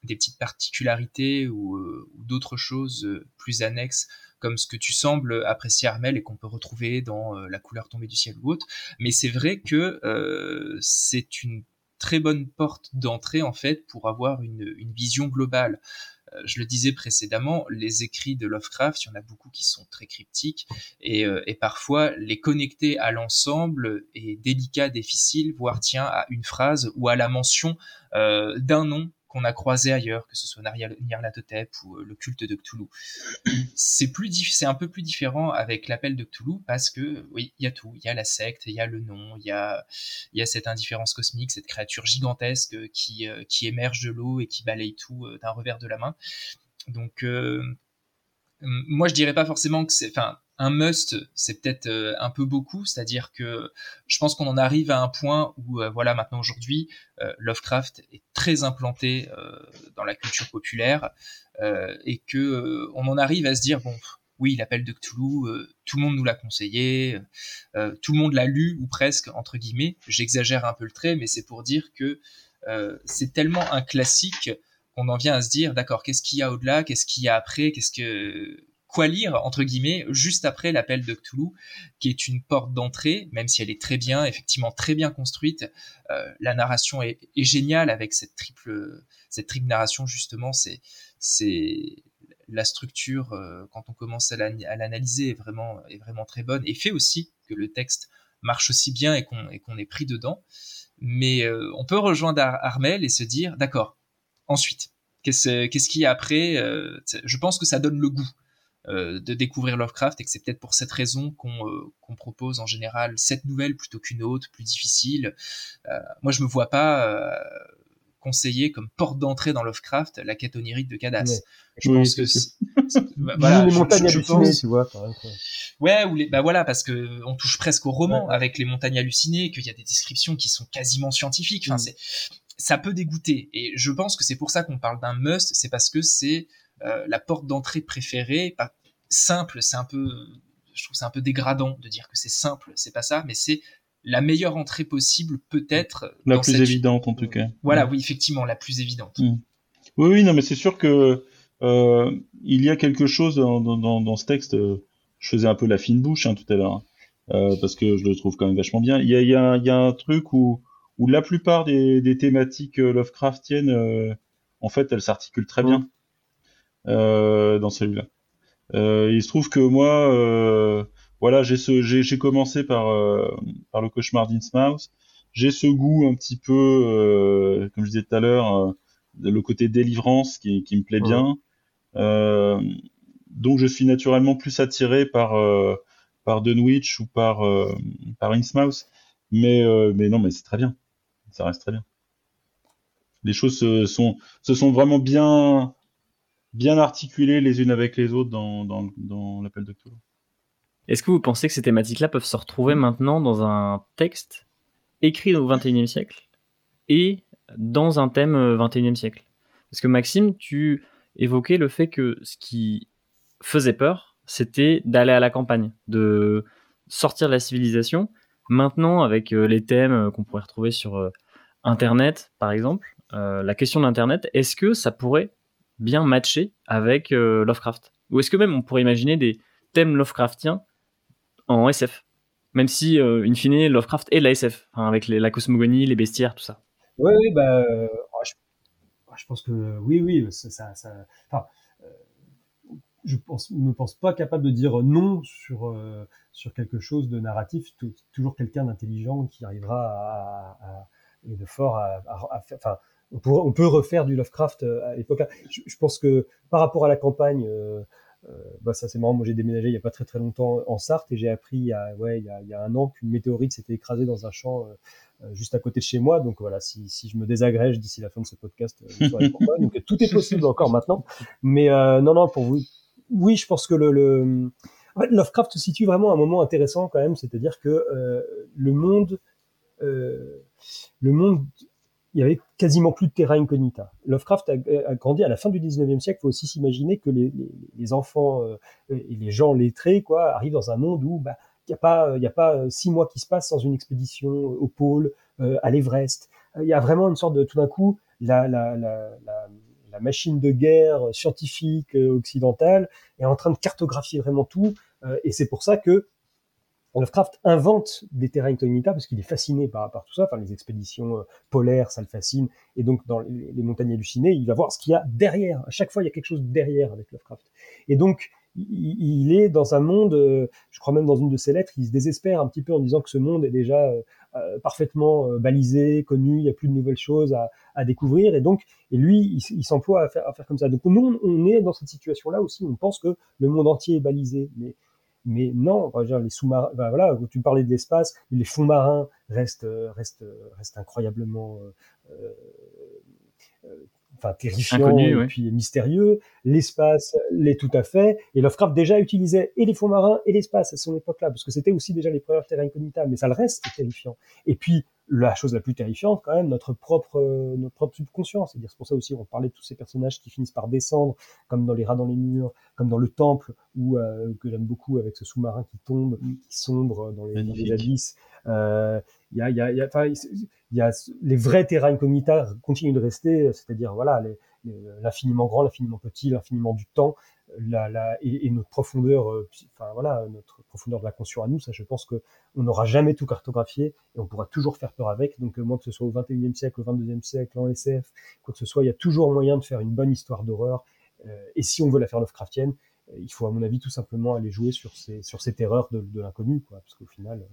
des petites particularités ou d'autres choses plus annexes comme ce que tu sembles apprécier Armel et qu'on peut retrouver dans euh, La couleur tombée du ciel ou autre. Mais c'est vrai que euh, c'est une très bonne porte d'entrée en fait pour avoir une, vision globale. Euh, je le disais précédemment, les écrits de Lovecraft, il y en a beaucoup qui sont très cryptiques et, et parfois les connecter à l'ensemble est délicat, difficile, voire tient à une phrase ou à la mention d'un nom qu'on a croisé ailleurs, que ce soit Nyarlathotep ou euh, le culte de Cthulhu. C'est un peu plus différent avec l'appel de Cthulhu parce que oui, il y a tout, il y a la secte, il y a le nom, il y a cette indifférence cosmique, cette créature gigantesque qui euh, qui émerge de l'eau et qui balaye tout euh, d'un revers de la main. Donc moi je dirais pas forcément que c'est enfin un must, c'est peut-être euh, un peu beaucoup, c'est-à-dire que je pense qu'on en arrive à un point où, euh, voilà, maintenant aujourd'hui, euh, Lovecraft est très implanté dans la culture populaire et que on en arrive à se dire bon, oui, l'appel de Cthulhu, tout le monde nous l'a conseillé, tout le monde l'a lu ou presque entre guillemets. J'exagère un peu le trait, mais c'est pour dire que c'est tellement un classique qu'on en vient à se dire d'accord, qu'est-ce qu'il y a au-delà, qu'est-ce qu'il y a après, qu'est-ce que quoi lire, entre guillemets, juste après l'appel de Cthulhu, qui est une porte d'entrée, même si elle est très bien, effectivement très bien construite. Euh, la narration est, géniale avec cette triple, cette triple narration, justement, c'est, c'est la structure, euh, quand on commence à l'analyser, est vraiment, est vraiment très bonne et fait aussi que le texte marche aussi bien et qu'on, et qu'on est pris dedans. Mais euh, on peut rejoindre Armel et se dire, d'accord, ensuite, qu'est-ce, qu'est-ce qu'il y a après Je pense que ça donne le goût. Euh, de découvrir Lovecraft et que c'est peut-être pour cette raison qu'on euh, propose en général cette nouvelle plutôt qu'une autre, plus difficile. Euh, moi, je me vois pas conseiller comme porte d'entrée dans Lovecraft la quête onirique de Cadas. Je pense que voilà, les montagnes hallucinées, tu vois. Ouais, ou les, bah voilà, parce que on touche presque au roman avec les montagnes hallucinées, qu'il y a des descriptions qui sont quasiment scientifiques. Enfin, mm. c'est ça peut dégoûter. Et je pense que c'est pour ça qu'on parle d'un must, c'est parce que c'est euh, la porte d'entrée préférée, pas simple, c'est un peu, je trouve c'est un peu dégradant de dire que c'est simple, c'est pas ça, mais c'est la meilleure entrée possible, peut-être. La plus évidente, en tout cas. Voilà, oui, effectivement, la plus évidente. Mm. Oui, oui, non, mais c'est sûr que euh, il y a quelque chose dans, dans, dans ce texte. Euh, je faisais un peu la fine bouche hein, tout à l'heure, euh, parce que je le trouve quand même vachement bien. Il y a, il y a, il y a un truc où, où la plupart des, des thématiques euh, Lovecraftiennes, euh, en fait, elles s'articulent très bien euh, dans celui-là. il se trouve que moi, voilà, j'ai ce, j'ai commencé par par le cauchemar d'Innsmouth. J'ai ce goût un petit peu, comme je disais tout à l'heure le côté délivrance qui, qui me plaît bien. Euh, donc je suis naturellement plus attiré par euh, par Dunwich ou par euh, par Innsmouth, mais euh, mais non mais c'est très bien, ça reste très bien. Les choses se sont vraiment bien bien articulées les unes avec les autres dans l'appel de Cthulhu. Est-ce que vous pensez que ces thématiques-là peuvent se retrouver maintenant dans un texte écrit au XXIe siècle et dans un thème 21e euh, siècle? Parce que Maxime, tu évoquais le fait que ce qui faisait peur, c'était d'aller à la campagne, de sortir de la civilisation. Maintenant, avec euh, les thèmes euh, qu'on pourrait retrouver sur Internet, par exemple, la question d'Internet, est-ce que ça pourrait bien matcher avec Lovecraft? Ou est-ce que même on pourrait imaginer des thèmes Lovecraftiens en SF Même si, in fine, Lovecraft est la SF, avec la cosmogonie, les bestiaires, tout ça. Oui, oui, bah, euh, je, je, pense que oui, oui, ça, euh, je pense, me pense pas capable de dire non sur euh, sur quelque chose de narratif. toujours quelqu'un d'intelligent qui arrivera à, et de fort à, faire. Enfin, on, on peut refaire du Lovecraft à l'époque. Je, pense que par rapport à la campagne. Euh, bah ça c'est marrant, moi j'ai déménagé il y a pas très très longtemps en Sarthe et j'ai appris il y a, ouais, il y a, il y a un an qu'une météorite s'était écrasée dans un champ euh, juste à côté de chez moi. Donc voilà, si, si je me désagrège d'ici la fin de ce podcast, euh. Donc tout est possible encore maintenant. Mais euh, non, non, pour vous, oui, je pense que le, Lovecraft se situe vraiment à un moment intéressant quand même, c'est-à-dire que euh, le monde, euh, le monde, il y avait quasiment plus de terra incognita. Lovecraft a, grandi à la fin du 19e siècle. Il faut aussi s'imaginer que les, enfants euh, et les gens lettrés quoi arrivent dans un monde où bah, il n'y a pas, pas euh, six mois qui se passent sans une expédition au pôle, euh, à l'Everest. Euh, il y a vraiment une sorte de, tout d'un coup, la, la machine de guerre scientifique occidentale est en train de cartographier vraiment tout. et c'est pour ça que Lovecraft invente des terrains incognita parce qu'il est fasciné par, par tout ça. Enfin, les expéditions polaires, ça le fascine. Et donc, dans les, montagnes hallucinées, il va voir ce qu'il y a derrière. À chaque fois, il y a quelque chose derrière avec Lovecraft. Et donc, il, est dans un monde, euh, je crois même dans une de ses lettres, il se désespère un petit peu en disant que ce monde est déjà euh, euh, parfaitement balisé, connu, il n'y a plus de nouvelles choses à, à, découvrir, et donc, et lui, il, s'emploie à faire, à faire comme ça. Donc nous, on est dans cette situation-là aussi, on pense que le monde entier est balisé, mais mais non, dire, les sous-marins, ben voilà, tu parlais de l'espace, les fonds marins restent, restent, restent incroyablement euh, enfin terrifiant et puis mystérieux. L'espace l'est tout à fait. Et Lovecraft déjà utilisait et les fonds marins et l'espace à son époque-là, parce que c'était aussi déjà les premières terres incognita, mais ça le reste terrifiant. Et puis la chose la plus terrifiante, quand même, notre propre, notre propre subconscient. C'est-à-dire, c'est pour ça aussi, on parlait de tous ces personnages qui finissent par descendre, comme dans les rats dans les murs, comme dans le temple, ou euh, que j'aime beaucoup avec ce sous-marin qui tombe, qui sombre dans les, dans les abysses. Euh, il y a, il y a, il y a, il y a les vrais terrains incognita continuent de rester, c'est-à-dire voilà l'infiniment grand, l'infiniment petit, l'infiniment du temps, la, la, et, et, notre profondeur, euh, enfin voilà, notre profondeur de la conscience à nous, ça je pense que on n'aura jamais tout cartographié et on pourra toujours faire peur avec. Donc euh, moi que ce soit au 21e siècle, au 22e siècle, en SF, quoi que ce soit, il y a toujours moyen de faire une bonne histoire d'horreur. Euh, et si on veut la faire Lovecraftienne, il faut à mon avis tout simplement aller jouer sur ces sur ces terreurs de, de l'inconnu, quoi, parce qu'au final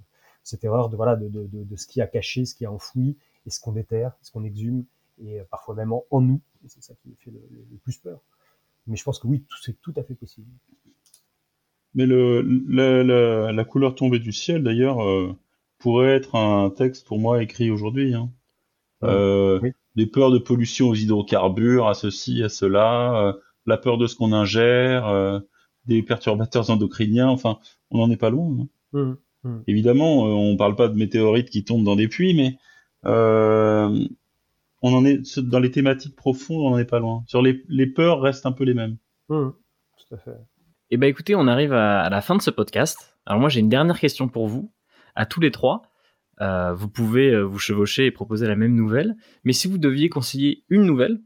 cette erreur de voilà de, de, de, ce qui a caché, ce qui a enfoui, et ce qu'on déterre, ce qu'on exhume, et parfois même en, nous. Et c'est ça qui fait le, le, plus peur. Mais je pense que oui, c'est tout à fait possible. Mais le, la, la, la couleur tombée du ciel, d'ailleurs, euh, pourrait être un texte pour moi écrit aujourd'hui. Hein. Euh, oui. Les peurs de pollution aux hydrocarbures, à ceci, à cela, euh, la peur de ce qu'on ingère, des perturbateurs endocriniens, enfin, on n'en est pas loin. Hein. Mmh. Hmm. Évidemment, on parle pas de météorites qui tombent dans des puits, mais on en est dans les thématiques profondes, on n'en est pas loin. Sur les, les, peurs restent un peu les mêmes. Mmh, tout à fait. Eh ben écoutez, on arrive à, à, la fin de ce podcast. Alors moi j'ai une dernière question pour vous, à tous les trois. euh, vous pouvez vous chevaucher et proposer la même nouvelle. Mais si vous deviez conseiller une nouvelle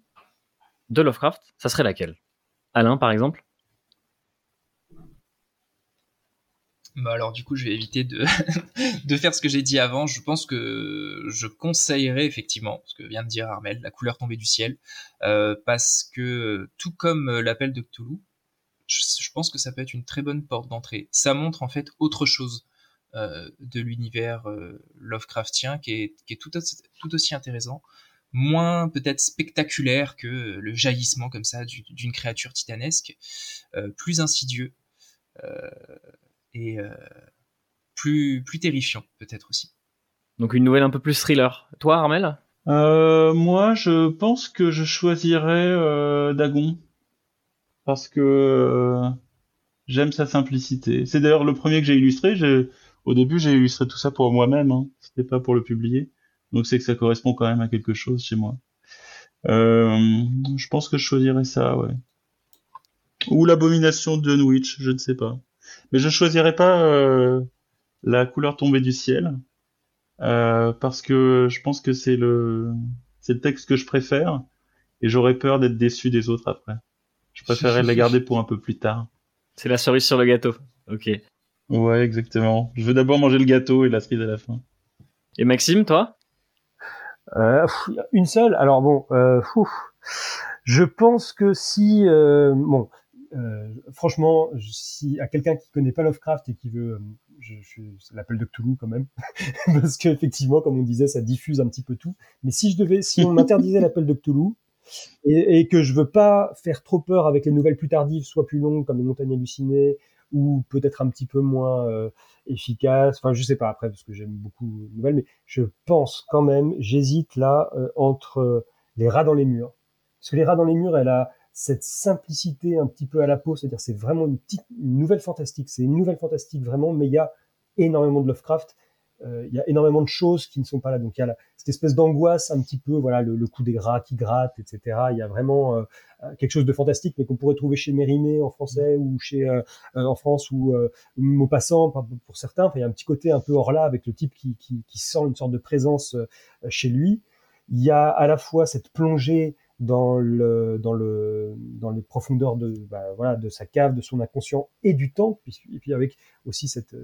de Lovecraft, ça serait laquelle? Alain, par exemple? Bah alors du coup, je vais éviter de, faire ce que j'ai dit avant. Je pense que je conseillerais effectivement, ce que vient de dire Armel, la couleur tombée du ciel, euh, parce que tout comme euh, l'appel de Cthulhu, je, pense que ça peut être une très bonne porte d'entrée. Ça montre en fait autre chose euh, de l'univers Lovecraftien qui est, tout aussi intéressant, moins peut-être spectaculaire que le jaillissement comme ça d'une créature titanesque, plus insidieux et euh, plus, plus terrifiant peut-être aussi. Donc une nouvelle un peu plus thriller. Toi, Armel? Euh, Moi, je pense que je choisirais euh, Dagon parce que j'aime sa simplicité. C'est d'ailleurs le premier que j'ai illustré. Au début, j'ai illustré tout ça pour moi-même. Hein. C'était pas pour le publier. Donc c'est que ça correspond quand même à quelque chose chez moi. je pense que je choisirais ça, ouais. Ou l'abomination de Dunwich, je ne sais pas. Mais je choisirais pas euh, la couleur tombée du ciel euh, parce que je pense que c'est le c'est le texte que je préfère et j'aurais peur d'être déçu des autres après. Je préférerais la garder pour un peu plus tard. C'est la cerise sur le gâteau. Ok. Ouais, exactement. Je veux d'abord manger le gâteau et la cerise à la fin. Et Maxime, toi? Euh, Une seule? Alors bon, euh, je pense que si euh, bon, euh, franchement, si à quelqu'un qui connaît pas Lovecraft et qui veut, euh, je, je, l'appel de Cthulhu quand même, parce qu'effectivement, comme on disait, ça diffuse un petit peu tout. Mais si je devais, si on m'interdisait l'appel de Cthulhu et, et, que je veux pas faire trop peur avec les nouvelles plus tardives, soit plus longues comme les Montagnes hallucinées ou peut-être un petit peu moins euh, efficaces. Enfin, je sais pas après parce que j'aime beaucoup les nouvelles, mais je pense quand même, j'hésite là euh, entre les rats dans les murs. Parce que les rats dans les murs, elle a cette simplicité un petit peu à la peau, c'est-à-dire c'est vraiment une petite nouvelle fantastique, c'est une nouvelle fantastique vraiment, mais il y a énormément de Lovecraft, euh, il y a énormément de choses qui ne sont pas là, donc il y a cette espèce d'angoisse un petit peu, voilà, le, coup des rats qui grattent, etc. Il y a vraiment euh, quelque chose de fantastique, mais qu'on pourrait trouver chez Mérimée en français ou chez euh, en France ou Maupassant pour certains. Enfin, il y a un petit côté un peu hors là avec le type qui, qui, qui sent une sorte de présence chez lui. Il y a à la fois cette plongée dans le dans le dans les profondeurs de bah, voilà de sa cave, de son inconscient et du temps, et puis avec aussi cette,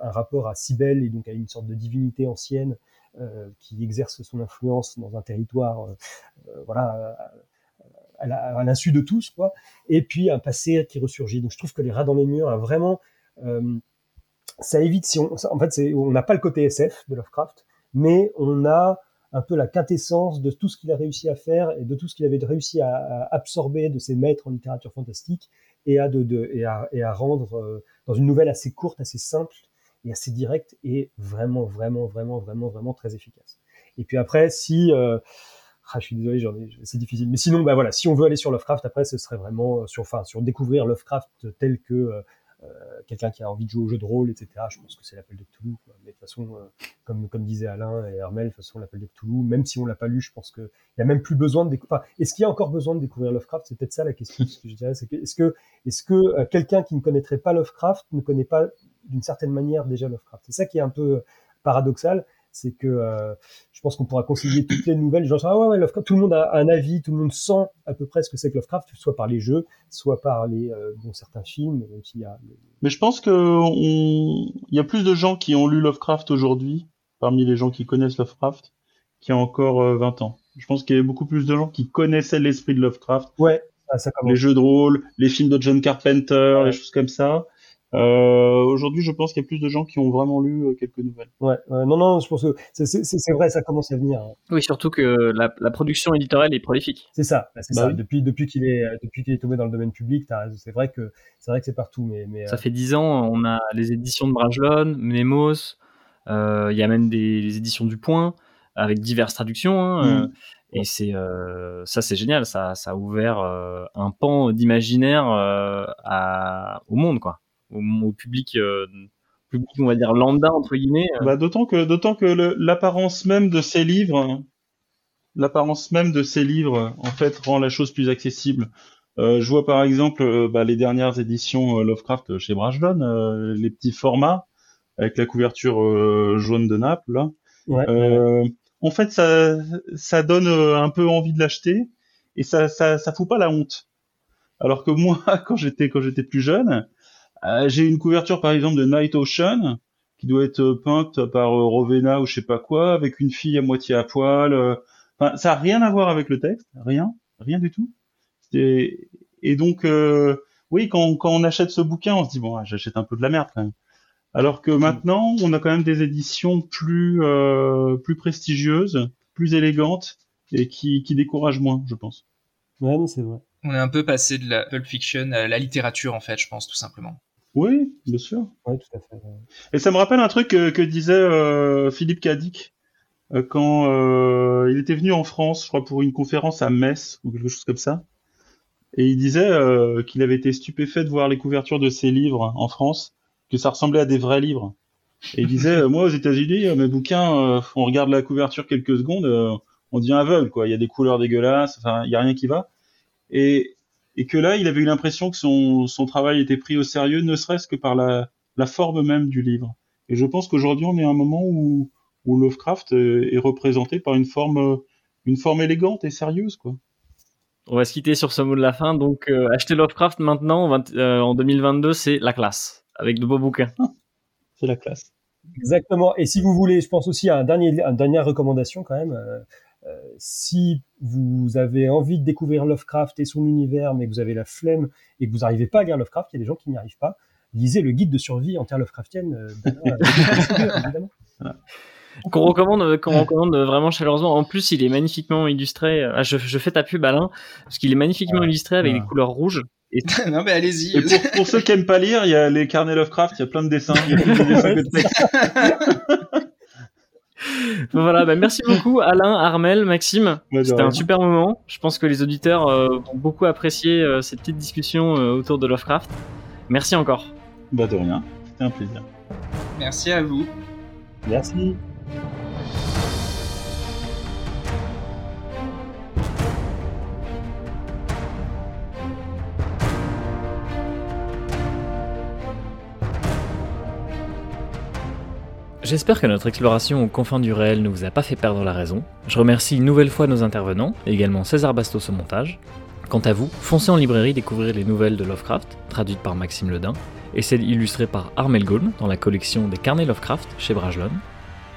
un rapport à Cybèle et donc à une sorte de divinité ancienne euh, qui exerce son influence dans un territoire, euh, euh voilà, à, l'insu de tous quoi. Et puis un passé qui ressurgit. Donc je trouve que les rats dans les murs a vraiment ça évite si on en fait on n'a pas le côté SF de Lovecraft, mais on a un peu la quintessence de tout ce qu'il a réussi à faire et de tout ce qu'il avait réussi à, absorber de ses maîtres en littérature fantastique et à, de, et à, et à rendre euh, dans une nouvelle assez courte, assez simple et assez directe et vraiment, vraiment, vraiment, vraiment, vraiment très efficace. Et puis après, si euh, ah, je suis désolé, c'est difficile. Mais sinon, bah voilà, si on veut aller sur Lovecraft, après, ce serait vraiment euh, sur, enfin, sur découvrir Lovecraft tel que quelqu'un qui a envie de jouer au jeu de rôle, etc. Je pense que c'est l'appel de Cthulhu. Mais de toute façon, euh, comme, comme disait Alain et Hermel, de toute façon, l'appel de Cthulhu, même si on l'a pas lu, je pense qu'il n'y a même plus besoin de découvrir. Enfin, est-ce qu'il y a encore besoin de découvrir Lovecraft? C'est peut-être ça la question. Ce que je dirais, c'est est-ce que, est-ce que euh, quelqu'un qui ne connaîtrait pas Lovecraft ne connaît pas d'une certaine manière déjà Lovecraft? C'est ça qui est un peu paradoxal c'est que euh, je pense qu'on pourra concilier toutes les nouvelles. Genre, ah ouais, ouais, Lovecraft, tout le monde a un avis, tout le monde sent à peu près ce que c'est que Lovecraft, soit par les jeux, soit par les euh, bon, certains films, même s'il y a. Mais je pense que on... il y a plus de gens qui ont lu Lovecraft aujourd'hui, parmi les gens qui connaissent Lovecraft, qu'il y a encore 20 euh, ans. Je pense qu'il y a beaucoup plus de gens qui connaissaient l'esprit de Lovecraft. Ouais. Ça, les jeux de rôle, les films de John Carpenter, les choses comme ça. Euh, Aujourd'hui, je pense qu'il y a plus de gens qui ont vraiment lu euh, quelques nouvelles. Ouais, non, non, je pense que c'est vrai, ça commence à venir. Hein. Oui, surtout que la, la production éditoriale est prolifique. C'est ça, bah, c'est bah ça. Depuis, depuis qu'il est, depuis qu'il est tombé dans le domaine public, c'est vrai que c'est vrai que c'est partout, mais, mais ça euh... fait dix ans, on a les éditions de Brajlon, Nemos, euh, il y a même des les éditions du Point avec diverses traductions. Hein, mm. Et c'est euh, ça, c'est génial. Ça, ça a ouvert euh, un pan d'imaginaire euh, au monde, quoi au, public, euh, public, on va dire lambda entre guillemets. Euh. Bah, d'autant que d'autant que l'apparence même de ces livres, l'apparence même de ces livres, en fait, rend la chose plus accessible. Euh, je vois par exemple bah, les dernières éditions Lovecraft chez Brajlon, les petits formats. avec la couverture euh, jaune de Naples là. Ouais. Euh, en fait, ça, ça donne euh, un peu envie de l'acheter et ça, ça, ça fout pas la honte. Alors que moi, quand j'étais quand j'étais plus jeune, euh, j'ai une couverture par exemple de Night Ocean qui doit être euh, peinte par euh, Rowena ou je sais pas quoi, avec une fille à moitié à poil. euh. Enfin, ça a rien à voir avec le texte, rien, rien du tout. Et, et donc, euh, oui, quand, quand on achète ce bouquin, on se dit bon, ah, j'achète un peu de la merde quand même. Alors que maintenant, on a quand même des éditions plus euh, plus prestigieuses, plus élégantes et qui, qui découragent moins, je pense. Ouais, non, c'est vrai. On est un peu passé de la pulp fiction à la littérature, en fait, je pense, tout simplement. Oui, bien sûr. Ouais, tout à fait. Et ça me rappelle un truc que, que disait euh, Philippe Cadic euh, quand euh, il était venu en France, je crois pour une conférence à Metz ou quelque chose comme ça. Et il disait qu'il avait été stupéfait de voir les couvertures de ses livres en France, que ça ressemblait à des vrais livres. Et il disait, moi aux États-Unis, mes bouquins, on regarde la couverture quelques secondes, on devient aveugle, quoi. Il y a des couleurs dégueulasses, enfin, il y a rien qui va. Et, et que là, il avait eu l'impression que son, son travail était pris au sérieux, ne serait-ce que par la, la forme même du livre. Et je pense qu'aujourd'hui, on est à un moment où, où Lovecraft euh, est représenté par une forme, euh, une forme élégante et sérieuse, quoi. On va se quitter sur ce mot de la fin. Donc, euh, acheter Lovecraft maintenant, en vingt- euh, en 2022, c'est la classe. Avec de beaux bouquins. C'est la classe. Exactement. Et si vous voulez, je pense aussi à un dernier, une dernière recommandation quand même. euh, si vous avez envie de découvrir Lovecraft et son univers, mais que vous avez la flemme et que vous n'arrivez pas à lire Lovecraft, il y a des gens qui n'y arrivent pas. Lisez le guide de survie en terre Lovecraftienne. euh, euh. Qu'on recommande, euh, qu'on recommande vraiment chaleureusement. En plus, il est magnifiquement illustré. Ah, je, je fais ta pub, Alain, parce qu'il est magnifiquement Ouais. illustré avec Ouais. des couleurs rouges. non, mais allez-y. Pour, pour ceux qui aiment pas lire, il y a les carnets Lovecraft, il y a plein de dessins, il y a plus de dessins que de textes. Voilà, bah, merci beaucoup, Alain, Armel, Maxime. C'était un super moment. Je pense que les auditeurs euh, vont beaucoup apprécier euh, cette petite discussion euh, autour de Lovecraft. Merci encore. Bah de rien, c'était un plaisir. Merci à vous. Merci. J'espère que notre exploration aux confins du réel ne vous a pas fait perdre la raison. Je remercie une nouvelle fois nos intervenants, et également César Bastos au montage. Quant à vous, foncez en librairie découvrir les nouvelles de Lovecraft, traduites par Maxime Ledin, et celles illustrées par Armel Gaulm dans la collection des carnets Lovecraft chez Brajlon.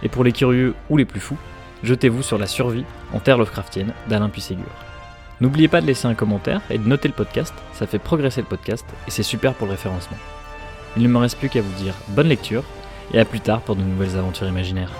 Et pour les curieux ou les plus fous, jetez-vous sur la survie en terre Lovecraftienne d'Alain Puisségur. N'oubliez pas de laisser un commentaire et de noter le podcast, ça fait progresser le podcast et c'est super pour le référencement. Il ne me reste plus qu'à vous dire bonne lecture et à plus tard pour de nouvelles aventures imaginaires.